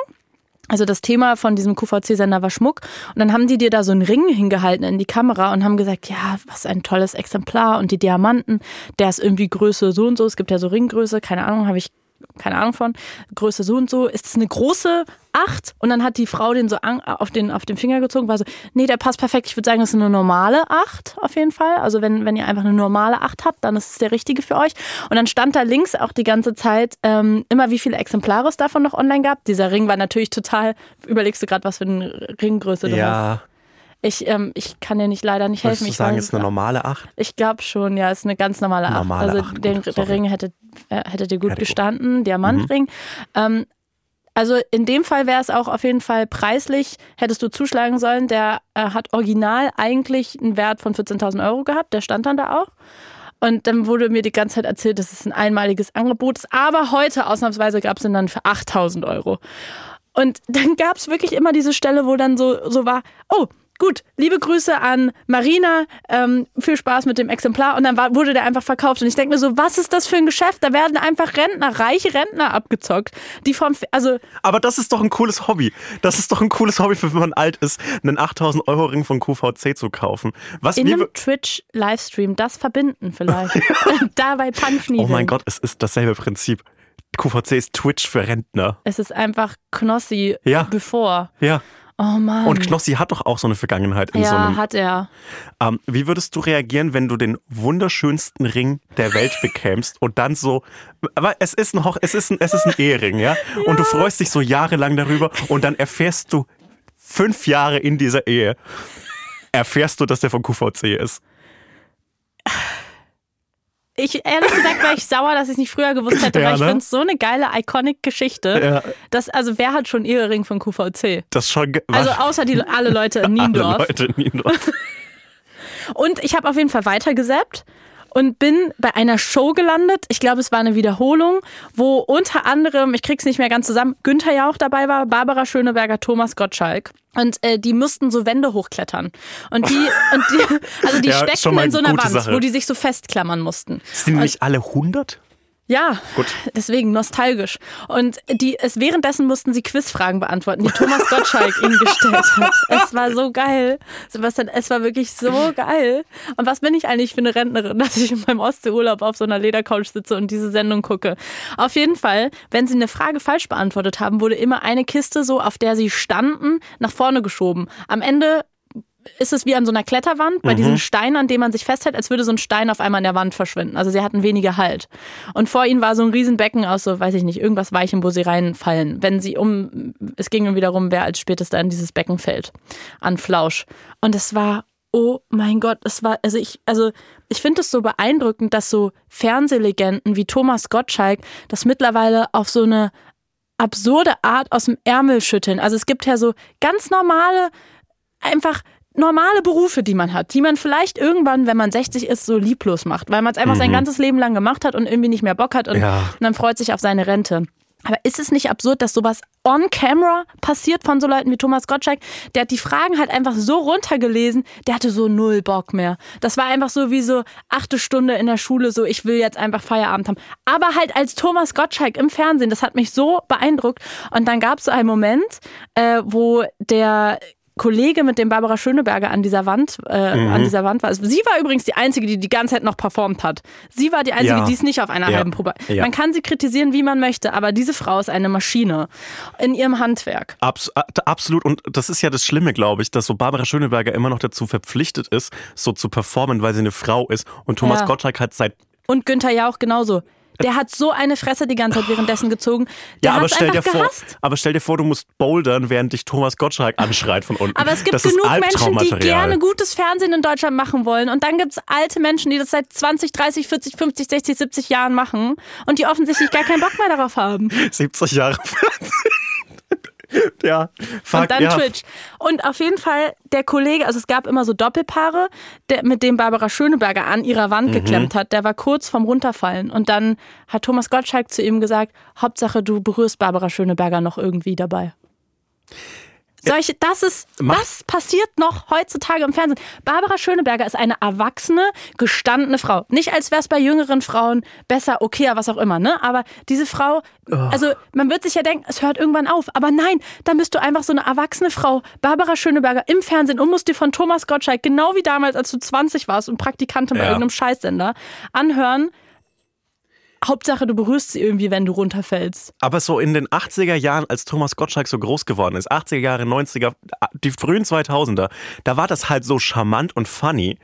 Also das Thema von diesem QVC-Sender war Schmuck. Und dann haben die dir da so einen Ring hingehalten in die Kamera und haben gesagt, ja, was ein tolles Exemplar und die Diamanten, der ist irgendwie Größe so und so. Es gibt ja so Ringgröße, keine Ahnung, habe ich keine Ahnung von, Größe so und so, ist es eine große Acht? Und dann hat die Frau den so an, auf, den, auf den Finger gezogen, war so, nee, der passt perfekt. Ich würde sagen, das ist eine normale Acht auf jeden Fall. Also wenn, wenn ihr einfach eine normale Acht habt, dann ist es der richtige für euch. Und dann stand da links auch die ganze Zeit ähm, immer, wie viele Exemplare es davon noch online gab. Dieser Ring war natürlich total, überlegst du gerade, was für eine Ringgröße du hast. Ich, ähm, ich kann dir nicht leider nicht würdest helfen. du Ich sagen, weiß ist eine normale Acht? ich glaube schon, ja, ist eine ganz normale Acht. Normale also Acht, der, gut, der. Ring hätte, äh, hätte dir gut Hätte gut. gestanden, Diamantring. Ähm, also in dem Fall wäre es auch auf jeden Fall preislich, hättest du zuschlagen sollen. Der äh, hat original eigentlich einen Wert von 14.000 Euro gehabt, der stand dann da auch. Und dann wurde mir die ganze Zeit erzählt, dass es ein einmaliges Angebot ist. Aber heute ausnahmsweise gab es ihn dann für 8.000 Euro. Und dann gab es wirklich immer diese Stelle, wo dann so, so war, oh, gut, liebe Grüße an Marina, ähm, viel Spaß mit dem Exemplar. Und dann war, wurde der einfach verkauft. Und ich denke mir so, was ist das für ein Geschäft? Da werden einfach Rentner, reiche Rentner abgezockt, die vom, also Aber das ist doch ein cooles Hobby. Das ist doch ein cooles Hobby, für wenn man alt ist, einen 8000 Euro Ring von QVC zu kaufen. Was in einem Twitch-Livestream das verbinden vielleicht. da bei Punch Oh mein Gott, es ist dasselbe Prinzip. QVC ist Twitch für Rentner. Es ist einfach Knossi Ja. bevor. Ja. Oh Mann. Und Knossi hat doch auch so eine Vergangenheit in ja, so einem. hat er. Ähm, wie würdest du reagieren, wenn du den wunderschönsten Ring der Welt bekämst und dann so, aber es ist ein Hoch, es ist ein, es ist ein Ehering, ja? Und du freust dich so jahrelang darüber und dann erfährst du fünf Jahre in dieser Ehe, erfährst du, dass der von QVC ist. Ich, ehrlich gesagt, war ich sauer, dass ich es nicht früher gewusst hätte, Ja, weil ich ne? finde es so eine geile, iconic Geschichte. Ja. Also, wer hat schon Ehering von QVC? Das schon. Also, außer die, alle Leute in alle Niendorf. Leute in Niendorf. Und ich habe auf jeden Fall weitergesappt und bin bei einer Show gelandet. Ich glaube, es war eine Wiederholung, wo unter anderem, ich krieg's nicht mehr ganz zusammen, Günther Jauch dabei war, Barbara Schöneberger, Thomas Gottschalk. Und äh, die mussten so Wände hochklettern. Und die, und die also die Ja, steckten in so einer Wand, Sache. wo die sich so festklammern mussten. Sind die nicht alle 100? Ja, Gut. deswegen nostalgisch. Und die, es währenddessen mussten sie Quizfragen beantworten, die Thomas Gottschalk ihnen gestellt hat. Es war so geil. Sebastian, es war wirklich so geil. Und was bin ich eigentlich für eine Rentnerin, dass ich in meinem Ostseeurlaub auf so einer Ledercouch sitze und diese Sendung gucke? Auf jeden Fall, wenn sie eine Frage falsch beantwortet haben, wurde immer eine Kiste so, auf der sie standen, nach vorne geschoben. Am Ende ist es wie an so einer Kletterwand, bei diesem Stein, an dem man sich festhält, als würde so ein Stein auf einmal in der Wand verschwinden. Also sie hatten weniger Halt. Und vor ihnen war so ein Riesenbecken aus so, weiß ich nicht, irgendwas Weichem, wo sie reinfallen. Wenn sie um, es ging irgendwie darum, wer als spätester in dieses Becken fällt. An Flausch. Und es war, oh mein Gott, es war, also ich, also ich finde es so beeindruckend, dass so Fernsehlegenden wie Thomas Gottschalk das mittlerweile auf so eine absurde Art aus dem Ärmel schütteln. Also es gibt ja so ganz normale, einfach normale Berufe, die man hat, die man vielleicht irgendwann, wenn man 60 ist, so lieblos macht, weil man es einfach sein ganzes Leben lang gemacht hat und irgendwie nicht mehr Bock hat und, Ja. und dann freut sich auf seine Rente. Aber ist es nicht absurd, dass sowas on camera passiert von so Leuten wie Thomas Gottschalk? Der hat die Fragen halt einfach so runtergelesen, der hatte so null Bock mehr. Das war einfach so wie so achte Stunde in der Schule, so ich will jetzt einfach Feierabend haben. Aber halt als Thomas Gottschalk im Fernsehen, das hat mich so beeindruckt. Und dann gab es so einen Moment, äh, wo der Kollege, mit dem Barbara Schöneberger an dieser Wand, äh, an dieser Wand war. Sie war übrigens die einzige, die die ganze Zeit noch performt hat. Sie war die einzige, Ja. die es nicht auf einer Ja. halben Probe. Ja. Man kann sie kritisieren, wie man möchte, aber diese Frau ist eine Maschine in ihrem Handwerk. Abs a- absolut. Und das ist ja das Schlimme, glaube ich, dass so Barbara Schöneberger immer noch dazu verpflichtet ist, so zu performen, weil sie eine Frau ist. Und Thomas. Gottschalk hat seit Und Günther Jauch genauso. Der hat so eine Fresse die ganze Zeit währenddessen gezogen. Der ja, aber stell, dir vor, gehasst. aber stell dir vor, du musst bouldern, während dich Thomas Gottschalk anschreit von unten. Aber es gibt das genug Menschen, die gerne gutes Fernsehen in Deutschland machen wollen. Und dann gibt es alte Menschen, die das seit 20, 30, 40, 50, 60, 70 Jahren machen und die offensichtlich gar keinen Bock mehr darauf haben. 70 Jahre Ja, fuck, und dann ja. Twitch. Und auf jeden Fall der Kollege, also es gab immer so Doppelpaare, der, mit dem Barbara Schöneberger an ihrer Wand Mhm. geklemmt hat, der war kurz vorm Runterfallen. Und dann hat Thomas Gottschalk zu ihm gesagt, Hauptsache du berührst Barbara Schöneberger noch irgendwie dabei. Solche, das ist, Mach- das passiert noch heutzutage im Fernsehen. Barbara Schöneberger ist eine erwachsene, gestandene Frau. Nicht als wäre es bei jüngeren Frauen besser, okayer, was auch immer, ne? Aber diese Frau, also man wird sich ja denken, es hört irgendwann auf. Aber nein, dann bist du einfach so eine erwachsene Frau, Barbara Schöneberger im Fernsehen und musst dir von Thomas Gottschalk, genau wie damals, als du 20 warst und Praktikantin bei Ja. irgendeinem Scheißsender, anhören. Hauptsache, du berührst sie irgendwie, wenn du runterfällst. Aber so in den 80er Jahren, als Thomas Gottschalk so groß geworden ist, 80er Jahre, 90er, die frühen 2000er, da war das halt so charmant und funny.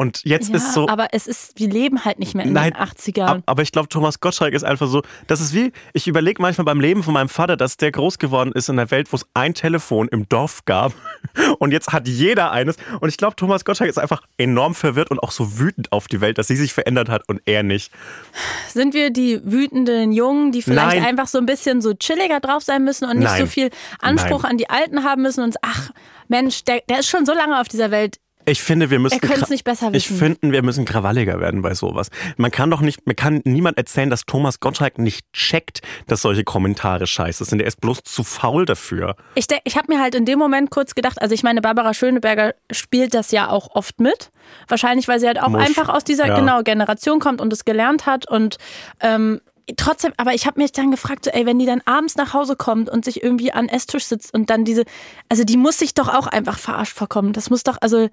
Und jetzt Ja, ist so. aber es ist, wir leben halt nicht mehr in Nein, den 80ern. ab- aber ich glaube, Thomas Gottschalk ist einfach so, das ist wie, ich überlege manchmal beim Leben von meinem Vater, dass der groß geworden ist in einer Welt, wo es ein Telefon im Dorf gab und jetzt hat jeder eines. Und ich glaube, Thomas Gottschalk ist einfach enorm verwirrt und auch so wütend auf die Welt, dass sie sich verändert hat und er nicht. Sind wir die wütenden Jungen, die vielleicht Nein. einfach so ein bisschen so chilliger drauf sein müssen und nicht Nein. so viel Anspruch an die Alten haben müssen und ach, Mensch, der, der ist schon so lange auf dieser Welt. Ich finde, wir müssen. Er könnte es nicht besser Ich wissen. finde, wir müssen krawalliger werden bei sowas. Man kann doch nicht, man kann niemand erzählen, dass Thomas Gottschalk nicht checkt, dass solche Kommentare scheiße sind. Er ist bloß zu faul dafür. Ich, denk- ich habe mir halt in dem Moment kurz gedacht, also ich meine, Barbara Schöneberger spielt das ja auch oft mit. Wahrscheinlich, weil sie halt auch Musch. einfach aus dieser Ja. genau Generation kommt und es gelernt hat und ähm, trotzdem, aber ich habe mich dann gefragt, so, ey, wenn die dann abends nach Hause kommt und sich irgendwie an Esstisch sitzt und dann diese, also die muss sich doch auch einfach verarscht vorkommen. Das muss doch, also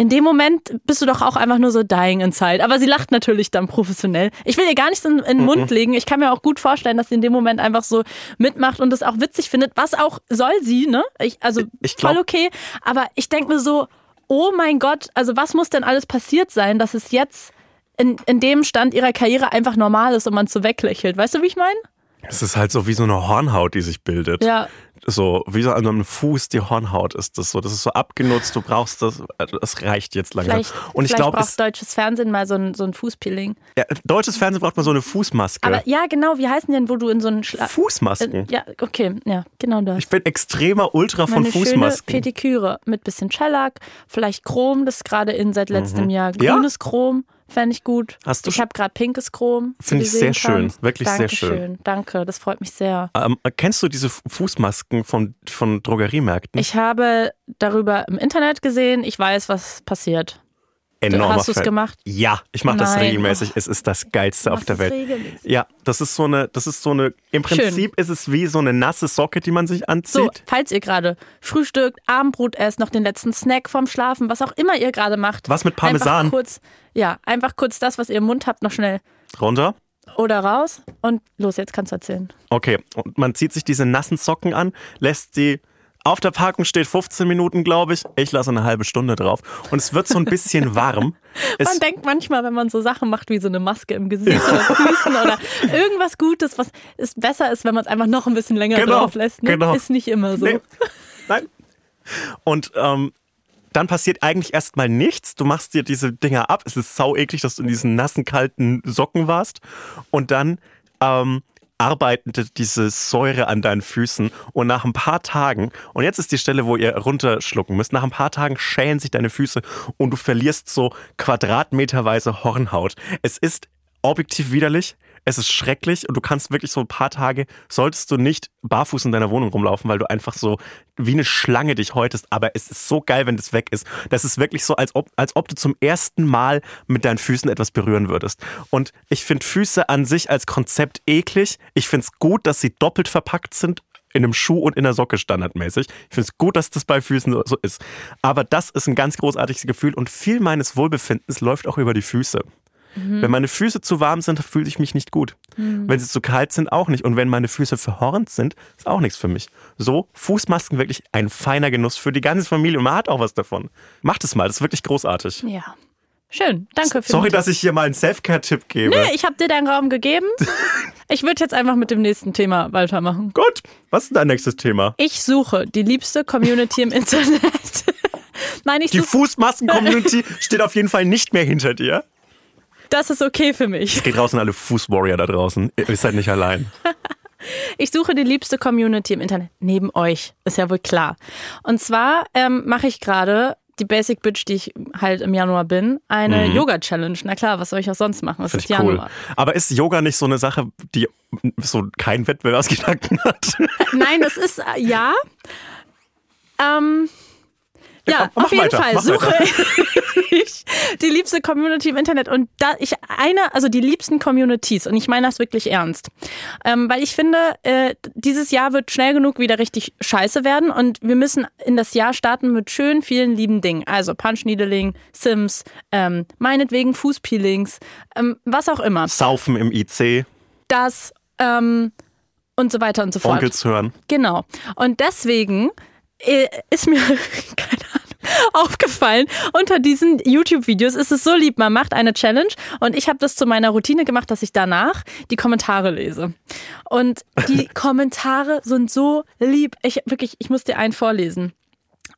in dem Moment bist du doch auch einfach nur so dying inside. Aber sie lacht natürlich dann professionell. Ich will ihr gar nichts in, in den Mund legen. Ich kann mir auch gut vorstellen, dass sie in dem Moment einfach so mitmacht und es auch witzig findet. Was auch soll sie, ne? Ich, also Ich glaub- voll okay. Aber ich denke mir so, oh mein Gott, also was muss denn alles passiert sein, dass es jetzt in, in dem Stand ihrer Karriere einfach normal ist und man so weglächelt. Weißt du, wie ich meine? Es ist halt so wie so eine Hornhaut, die sich bildet. Ja. So, wie so an einem Fuß die Hornhaut ist das so. Das ist so abgenutzt, du brauchst das, das reicht jetzt langsam. Vielleicht, Und ich glaube, braucht es- deutsches Fernsehen mal so ein, so ein Fußpeeling. ja, deutsches Fernsehen braucht mal so eine Fußmaske. Aber ja, genau, wie heißen denn, wo du in so einen Schla Fußmasken. Äh, ja, okay, ja, genau das. Ich bin extremer Ultra von Meine schöne Fußmasken. Pediküre mit bisschen Shellac, vielleicht Chrom, das ist gerade in seit letztem Jahr. Mhm. Ja? Grünes Chrom fände ich gut. Hast du ich habe gerade pinkes Chrom. Finde ich sehr sehen schön, kannst. wirklich sehr Dankeschön. schön. Danke, das freut mich sehr. Ähm, kennst du diese Fu- Fußmasken von, von Drogeriemärkten? Ich habe darüber im Internet gesehen, ich weiß, was passiert. Enormer hast du's Fan. gemacht? Ja, ich mache das regelmäßig. Es ist das Geilste auf der Welt. regelmäßig? Ja, das ist so eine, das ist so eine, im Schön. Prinzip ist es wie so eine nasse Socke, die man sich anzieht. So, falls ihr gerade frühstückt, Abendbrot esst, noch den letzten Snack vorm Schlafen, was auch immer ihr gerade macht. Was mit Parmesan? Einfach kurz, ja, einfach kurz das, was ihr im Mund habt, noch schnell Runter. oder raus und los, jetzt kannst du erzählen. Okay, und man zieht sich diese nassen Socken an, lässt sie auf der Packung steht 15 Minuten, glaube ich. Ich lasse eine halbe Stunde drauf. Und es wird so ein bisschen warm. Es, Man denkt manchmal, wenn man so Sachen macht wie so eine Maske im Gesicht oder Füßen oder irgendwas Gutes, was ist besser ist, wenn man es einfach noch ein bisschen länger Genau, drauf lässt. Ne? genau. Ist nicht immer so. Nee. Nein. Und ähm, dann passiert eigentlich erstmal nichts. Du machst dir diese Dinger ab. Es ist sau eklig, dass du in diesen nassen, kalten Socken warst. Und dann ähm, arbeitet diese Säure an deinen Füßen. Und nach ein paar Tagen, und jetzt ist die Stelle, wo ihr runterschlucken müsst, nach ein paar Tagen schälen sich deine Füße und du verlierst so quadratmeterweise Hornhaut. Es ist objektiv widerlich. Es ist schrecklich und du kannst wirklich so ein paar Tage, solltest du nicht barfuß in deiner Wohnung rumlaufen, weil du einfach so wie eine Schlange dich häutest. Aber es ist so geil, wenn das weg ist. Das ist wirklich so, als ob, als ob du zum ersten Mal mit deinen Füßen etwas berühren würdest. Und ich finde Füße an sich als Konzept eklig. Ich finde es gut, dass sie doppelt verpackt sind in einem Schuh und in der Socke standardmäßig. Ich finde es gut, dass das bei Füßen so- so ist. Aber das ist ein ganz großartiges Gefühl und viel meines Wohlbefindens läuft auch über die Füße. Wenn meine Füße zu warm sind, fühle ich mich nicht gut. Wenn sie zu kalt sind, auch nicht. Und wenn meine Füße verhornt sind, ist auch nichts für mich. So, Fußmasken wirklich ein feiner Genuss für die ganze Familie und man hat auch was davon. Macht es mal, das ist wirklich großartig. Ja. Schön, danke für Sorry, dass ich hier mal einen Self-Care-Tipp gebe. Nee, ich habe dir deinen Raum gegeben. Ich würde jetzt einfach mit dem nächsten Thema weitermachen. Gut, was ist dein nächstes Thema? Ich suche die liebste Community im Internet. Nein, ich Die Fußmasken-Community steht auf jeden Fall nicht mehr hinter dir. Das ist okay für mich. Geht raus an alle Fußwarrior da draußen. Ihr seid nicht allein. Ich suche die liebste Community im Internet. Neben euch, ist ja wohl klar. Und zwar ähm, mache ich gerade die Basic Bitch, die ich halt im Januar bin, eine Yoga-Challenge. Na klar, was soll ich auch sonst machen? Es ist cool. Januar. Aber ist Yoga nicht so eine Sache, die so keinen Wettbewerbsgedanken hat? Nein, das ist, äh, ja. Ähm, ja, mach auf jeden weiter, Fall suche ich die liebste Community im Internet und da ich eine, also die liebsten Communities und ich meine das wirklich ernst, ähm, weil ich finde, äh, dieses Jahr wird schnell genug wieder richtig scheiße werden und wir müssen in das Jahr starten mit schön vielen lieben Dingen, also Punch Needling, Sims, ähm, meinetwegen Fußpeelings, ähm, was auch immer, Saufen im IC, das ähm, und so weiter und so fort. Onkels hören. Genau. Und deswegen äh, ist mir, keine Ahnung, aufgefallen, unter diesen YouTube-Videos ist es so lieb, man macht eine Challenge und ich habe das zu meiner Routine gemacht, dass ich danach die Kommentare lese. Und die Kommentare sind so lieb. Ich wirklich, ich muss dir einen vorlesen.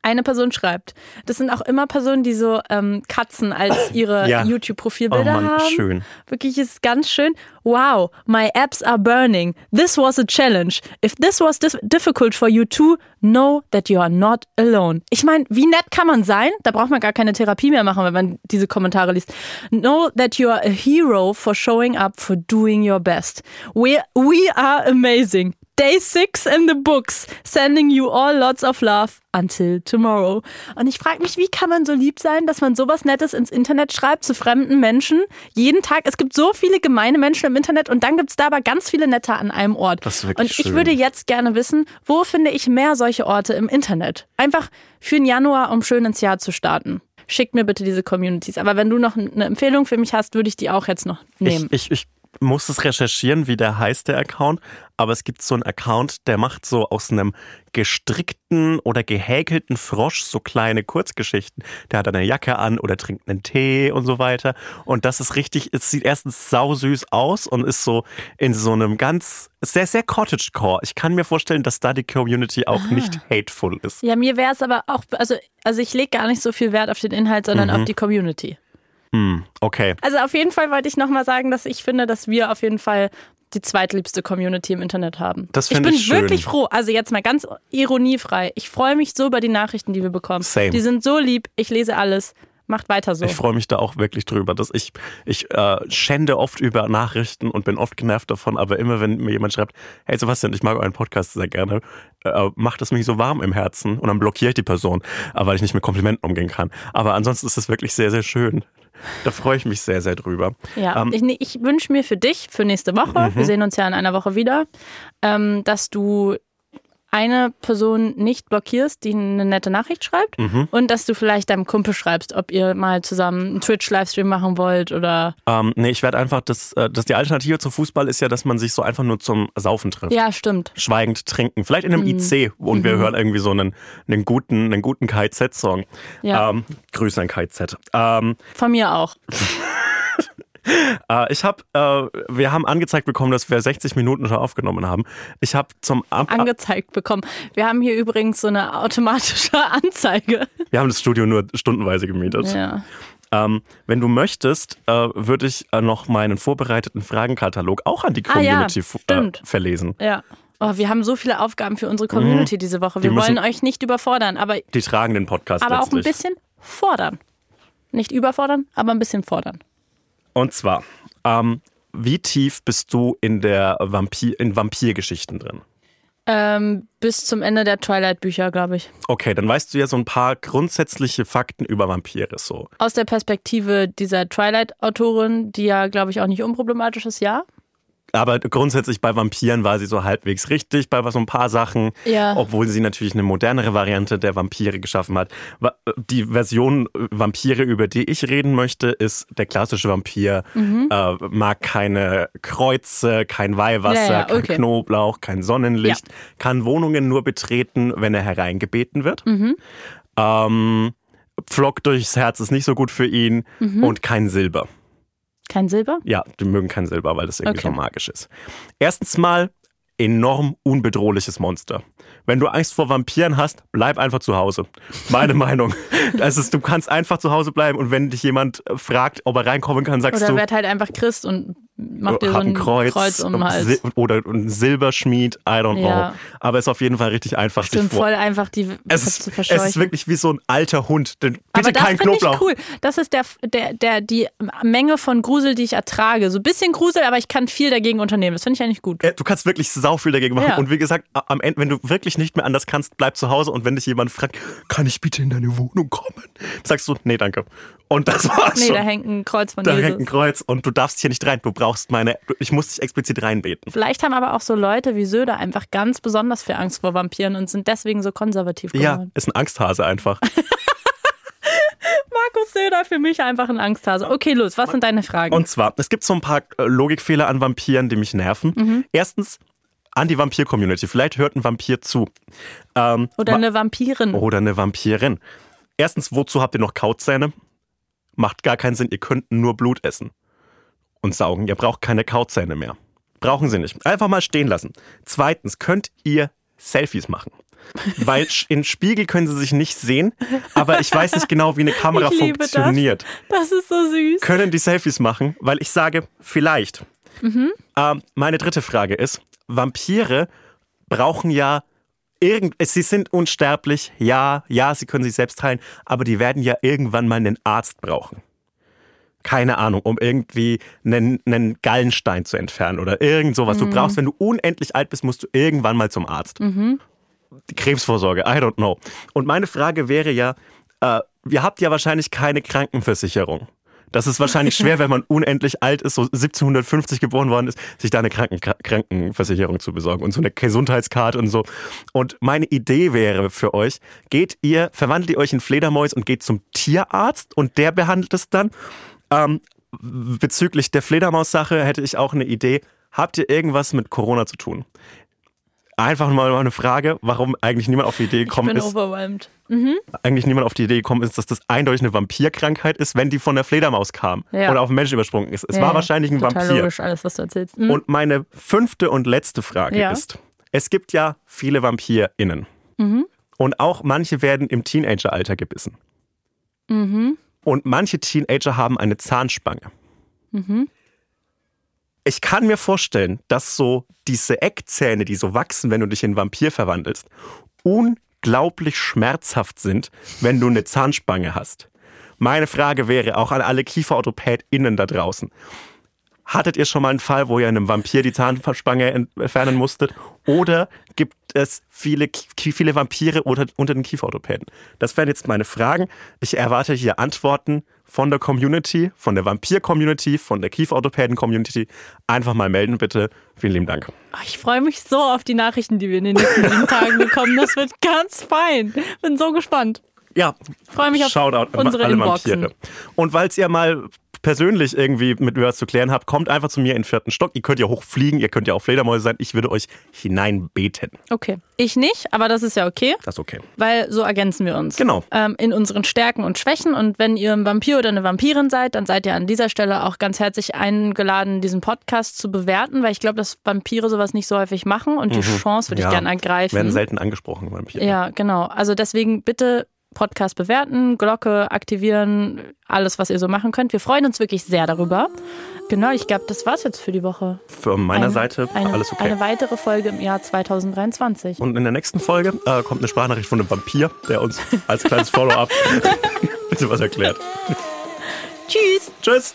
Eine Person schreibt, das sind auch immer Personen, die so ähm, Katzen als ihre Ja. YouTube-Profilbilder Oh haben. schön. Wirklich ist ganz schön. Wow, my apps are burning. This was a challenge. If this was dif difficult for you too, know that you are not alone. Ich meine, wie nett kann man sein? Da braucht man gar keine Therapie mehr machen, wenn man diese Kommentare liest. Know that you are a hero for showing up, for doing your best. We, we are amazing. Day six in the books, sending you all lots of love until tomorrow. Und ich frage mich, wie kann man so lieb sein, dass man sowas Nettes ins Internet schreibt zu fremden Menschen? Jeden Tag. Es gibt so viele gemeine Menschen im Internet und dann gibt es da aber ganz viele nette an einem Ort. Das ist wirklich und ich schön. würde jetzt gerne wissen, wo finde ich mehr solche Orte im Internet? Einfach für den Januar, um schön ins Jahr zu starten. Schickt mir bitte diese Communities. Aber wenn du noch eine Empfehlung für mich hast, würde ich die auch jetzt noch nehmen. Ich, ich, ich muss es recherchieren, wie der heißt, der Account. Aber es gibt so einen Account, der macht so aus einem gestrickten oder gehäkelten Frosch so kleine Kurzgeschichten. Der hat eine Jacke an oder trinkt einen Tee und so weiter. Und das ist richtig, es sieht erstens sausüß aus und ist so in so einem ganz, sehr, sehr Cottagecore. Ich kann mir vorstellen, dass da die Community auch Ah. nicht hateful ist. Ja, mir wäre es aber auch, also, also ich lege gar nicht so viel Wert auf den Inhalt, sondern Mhm. auf die Community. Hm, okay. Also auf jeden Fall wollte ich nochmal sagen, dass ich finde, dass wir auf jeden Fall die zweitliebste Community im Internet haben. Das ich find bin ich schön. wirklich froh. Also jetzt mal ganz ironiefrei. Ich freue mich so über die Nachrichten, die wir bekommen. Same. Die sind so lieb. Ich lese alles. Macht weiter so. Ich freue mich da auch wirklich drüber. Dass ich ich äh, schände oft über Nachrichten und bin oft genervt davon, aber immer wenn mir jemand schreibt, hey Sebastian, ich mag euren Podcast sehr gerne, äh, macht es mich so warm im Herzen und dann blockiere ich die Person, äh, weil ich nicht mit Komplimenten umgehen kann. Aber ansonsten ist es wirklich sehr, sehr schön. Da freue ich mich sehr, sehr drüber. Ja, Ähm, Mhm. ich, ich wünsche mir für dich, für nächste Woche, wir sehen uns ja in einer Woche wieder, ähm, dass du eine Person nicht blockierst, die eine nette Nachricht schreibt Mhm. und dass du vielleicht deinem Kumpel schreibst, ob ihr mal zusammen einen Twitch-Livestream machen wollt oder Ähm, nee, ich werde einfach, das, äh, das die Alternative zu Fußball ist ja, dass man sich so einfach nur zum Saufen trifft. ja, stimmt. Schweigend trinken. Vielleicht in einem Mhm. IC und wir hören irgendwie so einen, einen guten, einen guten KZ-Song. Ja. Ähm, Grüße an KZ. Ähm, Von mir auch. Äh, ich habe, äh, wir haben angezeigt bekommen, dass wir 60 Minuten schon aufgenommen haben. Ich habe zum Ab angezeigt bekommen. Wir haben hier übrigens so eine automatische Anzeige. wir haben das Studio nur stundenweise gemietet. Ja. Ähm, wenn du möchtest, äh, würde ich äh, noch meinen vorbereiteten Fragenkatalog auch an die Ah ja, Community äh, verlesen. Ja. Oh, wir haben so viele Aufgaben für unsere Community diese Woche. Wir Mhm. Die wollen euch nicht überfordern, aber, Die tragen den Podcast aber auch ein letztlich. bisschen fordern. Nicht überfordern, aber ein bisschen fordern. Und zwar, ähm, wie tief bist du in der Vampir, in Vampirgeschichten drin? Ähm, bis zum Ende der Twilight-Bücher, glaube ich. Okay, dann weißt du ja so ein paar grundsätzliche Fakten über Vampire so. Aus der Perspektive dieser Twilight-Autorin, die ja, glaube ich, auch nicht unproblematisch ist, ja. Aber grundsätzlich bei Vampiren war sie so halbwegs richtig bei so ein paar Sachen, Ja. obwohl sie natürlich eine modernere Variante der Vampire geschaffen hat. Die Version äh, Vampire, über die ich reden möchte, ist der klassische Vampir, Mhm. äh, mag keine Kreuze, kein Weihwasser, Ja, ja, kein okay. Knoblauch, kein Sonnenlicht, kann Wohnungen nur betreten, wenn er hereingebeten wird. Mhm. Ähm, Pflock durchs Herz ist nicht so gut für ihn Mhm. und kein Silber. Kein Silber? Ja, die mögen kein Silber, weil das irgendwie Okay. so magisch ist. Erstens mal enorm unbedrohliches Monster. Wenn du Angst vor Vampiren hast, bleib einfach zu Hause. Meine Meinung. Das ist, du kannst einfach zu Hause bleiben und wenn dich jemand fragt, ob er reinkommen kann, sagst Oder du, werd halt einfach Christ und mach dir so ein Kreuz, um den Hals. Oder ein Silberschmied, I don't Ja. know. Aber es ist auf jeden Fall richtig einfach, Stimmt, voll einfach die Es zu ist, es verscheuchen. ist wirklich wie so ein alter Hund. Den- Bitte Aber das kein finde ich Knoblauch. cool. Das ist der, der, der, die Menge von Grusel, die ich ertrage. So ein bisschen Grusel, aber ich kann viel dagegen unternehmen. Das finde ich eigentlich gut. Äh, Du kannst wirklich sau viel dagegen machen. Ja. Und wie gesagt, am Ende, wenn du wirklich nicht mehr anders kannst, bleib zu Hause. Und wenn dich jemand fragt, kann ich bitte in deine Wohnung kommen? Sagst du, nee, danke. Und das war's Nee, schon. da hängt ein Kreuz von da Jesus. hängt ein Kreuz und du darfst hier nicht rein. Du brauchst meine, ich muss dich explizit reinbeten. Vielleicht haben aber auch so Leute wie Söder einfach ganz besonders viel Angst vor Vampiren und sind deswegen so konservativ Ja, geworden. ist ein Angsthase einfach. Markus Söder für mich einfach ein Angsthase. Okay, los, was sind deine Fragen? Und zwar, es gibt so ein paar äh, Logikfehler an Vampiren, die mich nerven. Mhm. Erstens, an die Vampir-Community. Vielleicht hört ein Vampir zu. Ähm, Oder eine Vampirin. Oder eine Vampirin. Erstens, wozu habt ihr noch Kautzähne? Macht gar keinen Sinn, ihr könnt nur Blut essen und saugen. Ihr braucht keine Kautzähne mehr. Brauchen sie nicht. Einfach mal stehen lassen. Zweitens, könnt ihr Selfies machen. Weil in Spiegel können sie sich nicht sehen, aber ich weiß nicht genau, wie eine Kamera liebe das. funktioniert. Das ist so süß. Können die Selfies machen? Weil ich sage, vielleicht. Mhm. Ähm, meine dritte Frage ist, Vampire brauchen ja irgend, sie sind unsterblich, ja, ja, sie können sich selbst heilen, aber die werden ja irgendwann mal einen Arzt brauchen. Keine Ahnung, um irgendwie einen, einen Gallenstein zu entfernen oder irgend sowas. Mhm. Du brauchst, wenn du unendlich alt bist, musst du irgendwann mal zum Arzt. Die Krebsvorsorge, I don't know. Und meine Frage wäre ja, äh, ihr habt ja wahrscheinlich keine Krankenversicherung. Das ist wahrscheinlich schwer, wenn man unendlich alt ist, so 1750 geboren worden ist, sich da eine Kranken Krankenversicherung zu besorgen und so eine Gesundheitskarte und so. Und meine Idee wäre für euch, geht ihr, verwandelt ihr euch in Fledermäus und geht zum Tierarzt und der behandelt es dann. Ähm, bezüglich der Fledermaus-Sache hätte ich auch eine Idee. Habt ihr irgendwas mit Corona zu tun? Einfach mal eine Frage, warum eigentlich niemand auf die Idee Ich gekommen bin ist overwhelmed. eigentlich niemand auf die Idee gekommen ist, dass das eindeutig eine Vampirkrankheit ist, wenn die von der Fledermaus kam Ja. oder auf den Menschen übersprungen ist. Es Ja, war wahrscheinlich ein Total Vampir. logisch, alles, was du erzählst. Mhm. Und meine fünfte und letzte Frage Ja. ist, es gibt ja viele VampirInnen. Mhm. Und auch manche werden im Teenageralter gebissen. Mhm. Und manche Teenager haben eine Zahnspange. Mhm. Ich kann mir vorstellen, dass so diese Eckzähne, die so wachsen, wenn du dich in Vampir verwandelst, unglaublich schmerzhaft sind, wenn du eine Zahnspange hast. Meine Frage wäre auch an alle KieferorthopädInnen da draußen. Hattet ihr schon mal einen Fall, wo ihr einem Vampir die Zahnspange entfernen musstet? Oder gibt es viele, viele Vampire unter, unter den Kieferorthopäden? Das wären jetzt meine Fragen. Ich erwarte hier Antworten von der Community, von der Vampir-Community, von der Kieferorthopäden-Community. Einfach mal melden, bitte. Vielen lieben Dank. Ich freue mich so auf die Nachrichten, die wir in den nächsten sieben Tagen bekommen. Das wird ganz fein. Bin so gespannt. Ja, Freue mich auf Shoutout unsere alle Inboxen. Vampire. Und falls ihr mal persönlich irgendwie mit mir was zu klären habt, kommt einfach zu mir in den vierten Stock. Ihr könnt ja hochfliegen, ihr könnt ja auch Fledermäuse sein. Ich würde euch hineinbeten. Okay. Ich nicht, aber das ist ja okay. Das ist okay. Weil so ergänzen wir uns. Genau. Ähm, in unseren Stärken und Schwächen. Und wenn ihr ein Vampir oder eine Vampirin seid, dann seid ihr an dieser Stelle auch ganz herzlich eingeladen, diesen Podcast zu bewerten, weil ich glaube, dass Vampire sowas nicht so häufig machen und die Chance würde ich gerne ergreifen. Mhm. Werden selten angesprochen, Vampire. Ja, genau. Also deswegen bitte Podcast bewerten, Glocke aktivieren, alles, was ihr so machen könnt. Wir freuen uns wirklich sehr darüber. Genau, ich glaube, das war's jetzt für die Woche. Von meiner Eine- Seite eine, alles okay. Eine weitere Folge im Jahr 2023. Und in der nächsten Folge äh, kommt eine Sprachnachricht von einem Vampir, der uns als kleines Follow-up bitte was erklärt. Tschüss! Tschüss!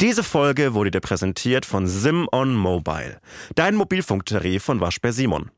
Diese Folge wurde dir präsentiert von Sim on Mobile, dein Mobilfunktarif von Waschbär Simon.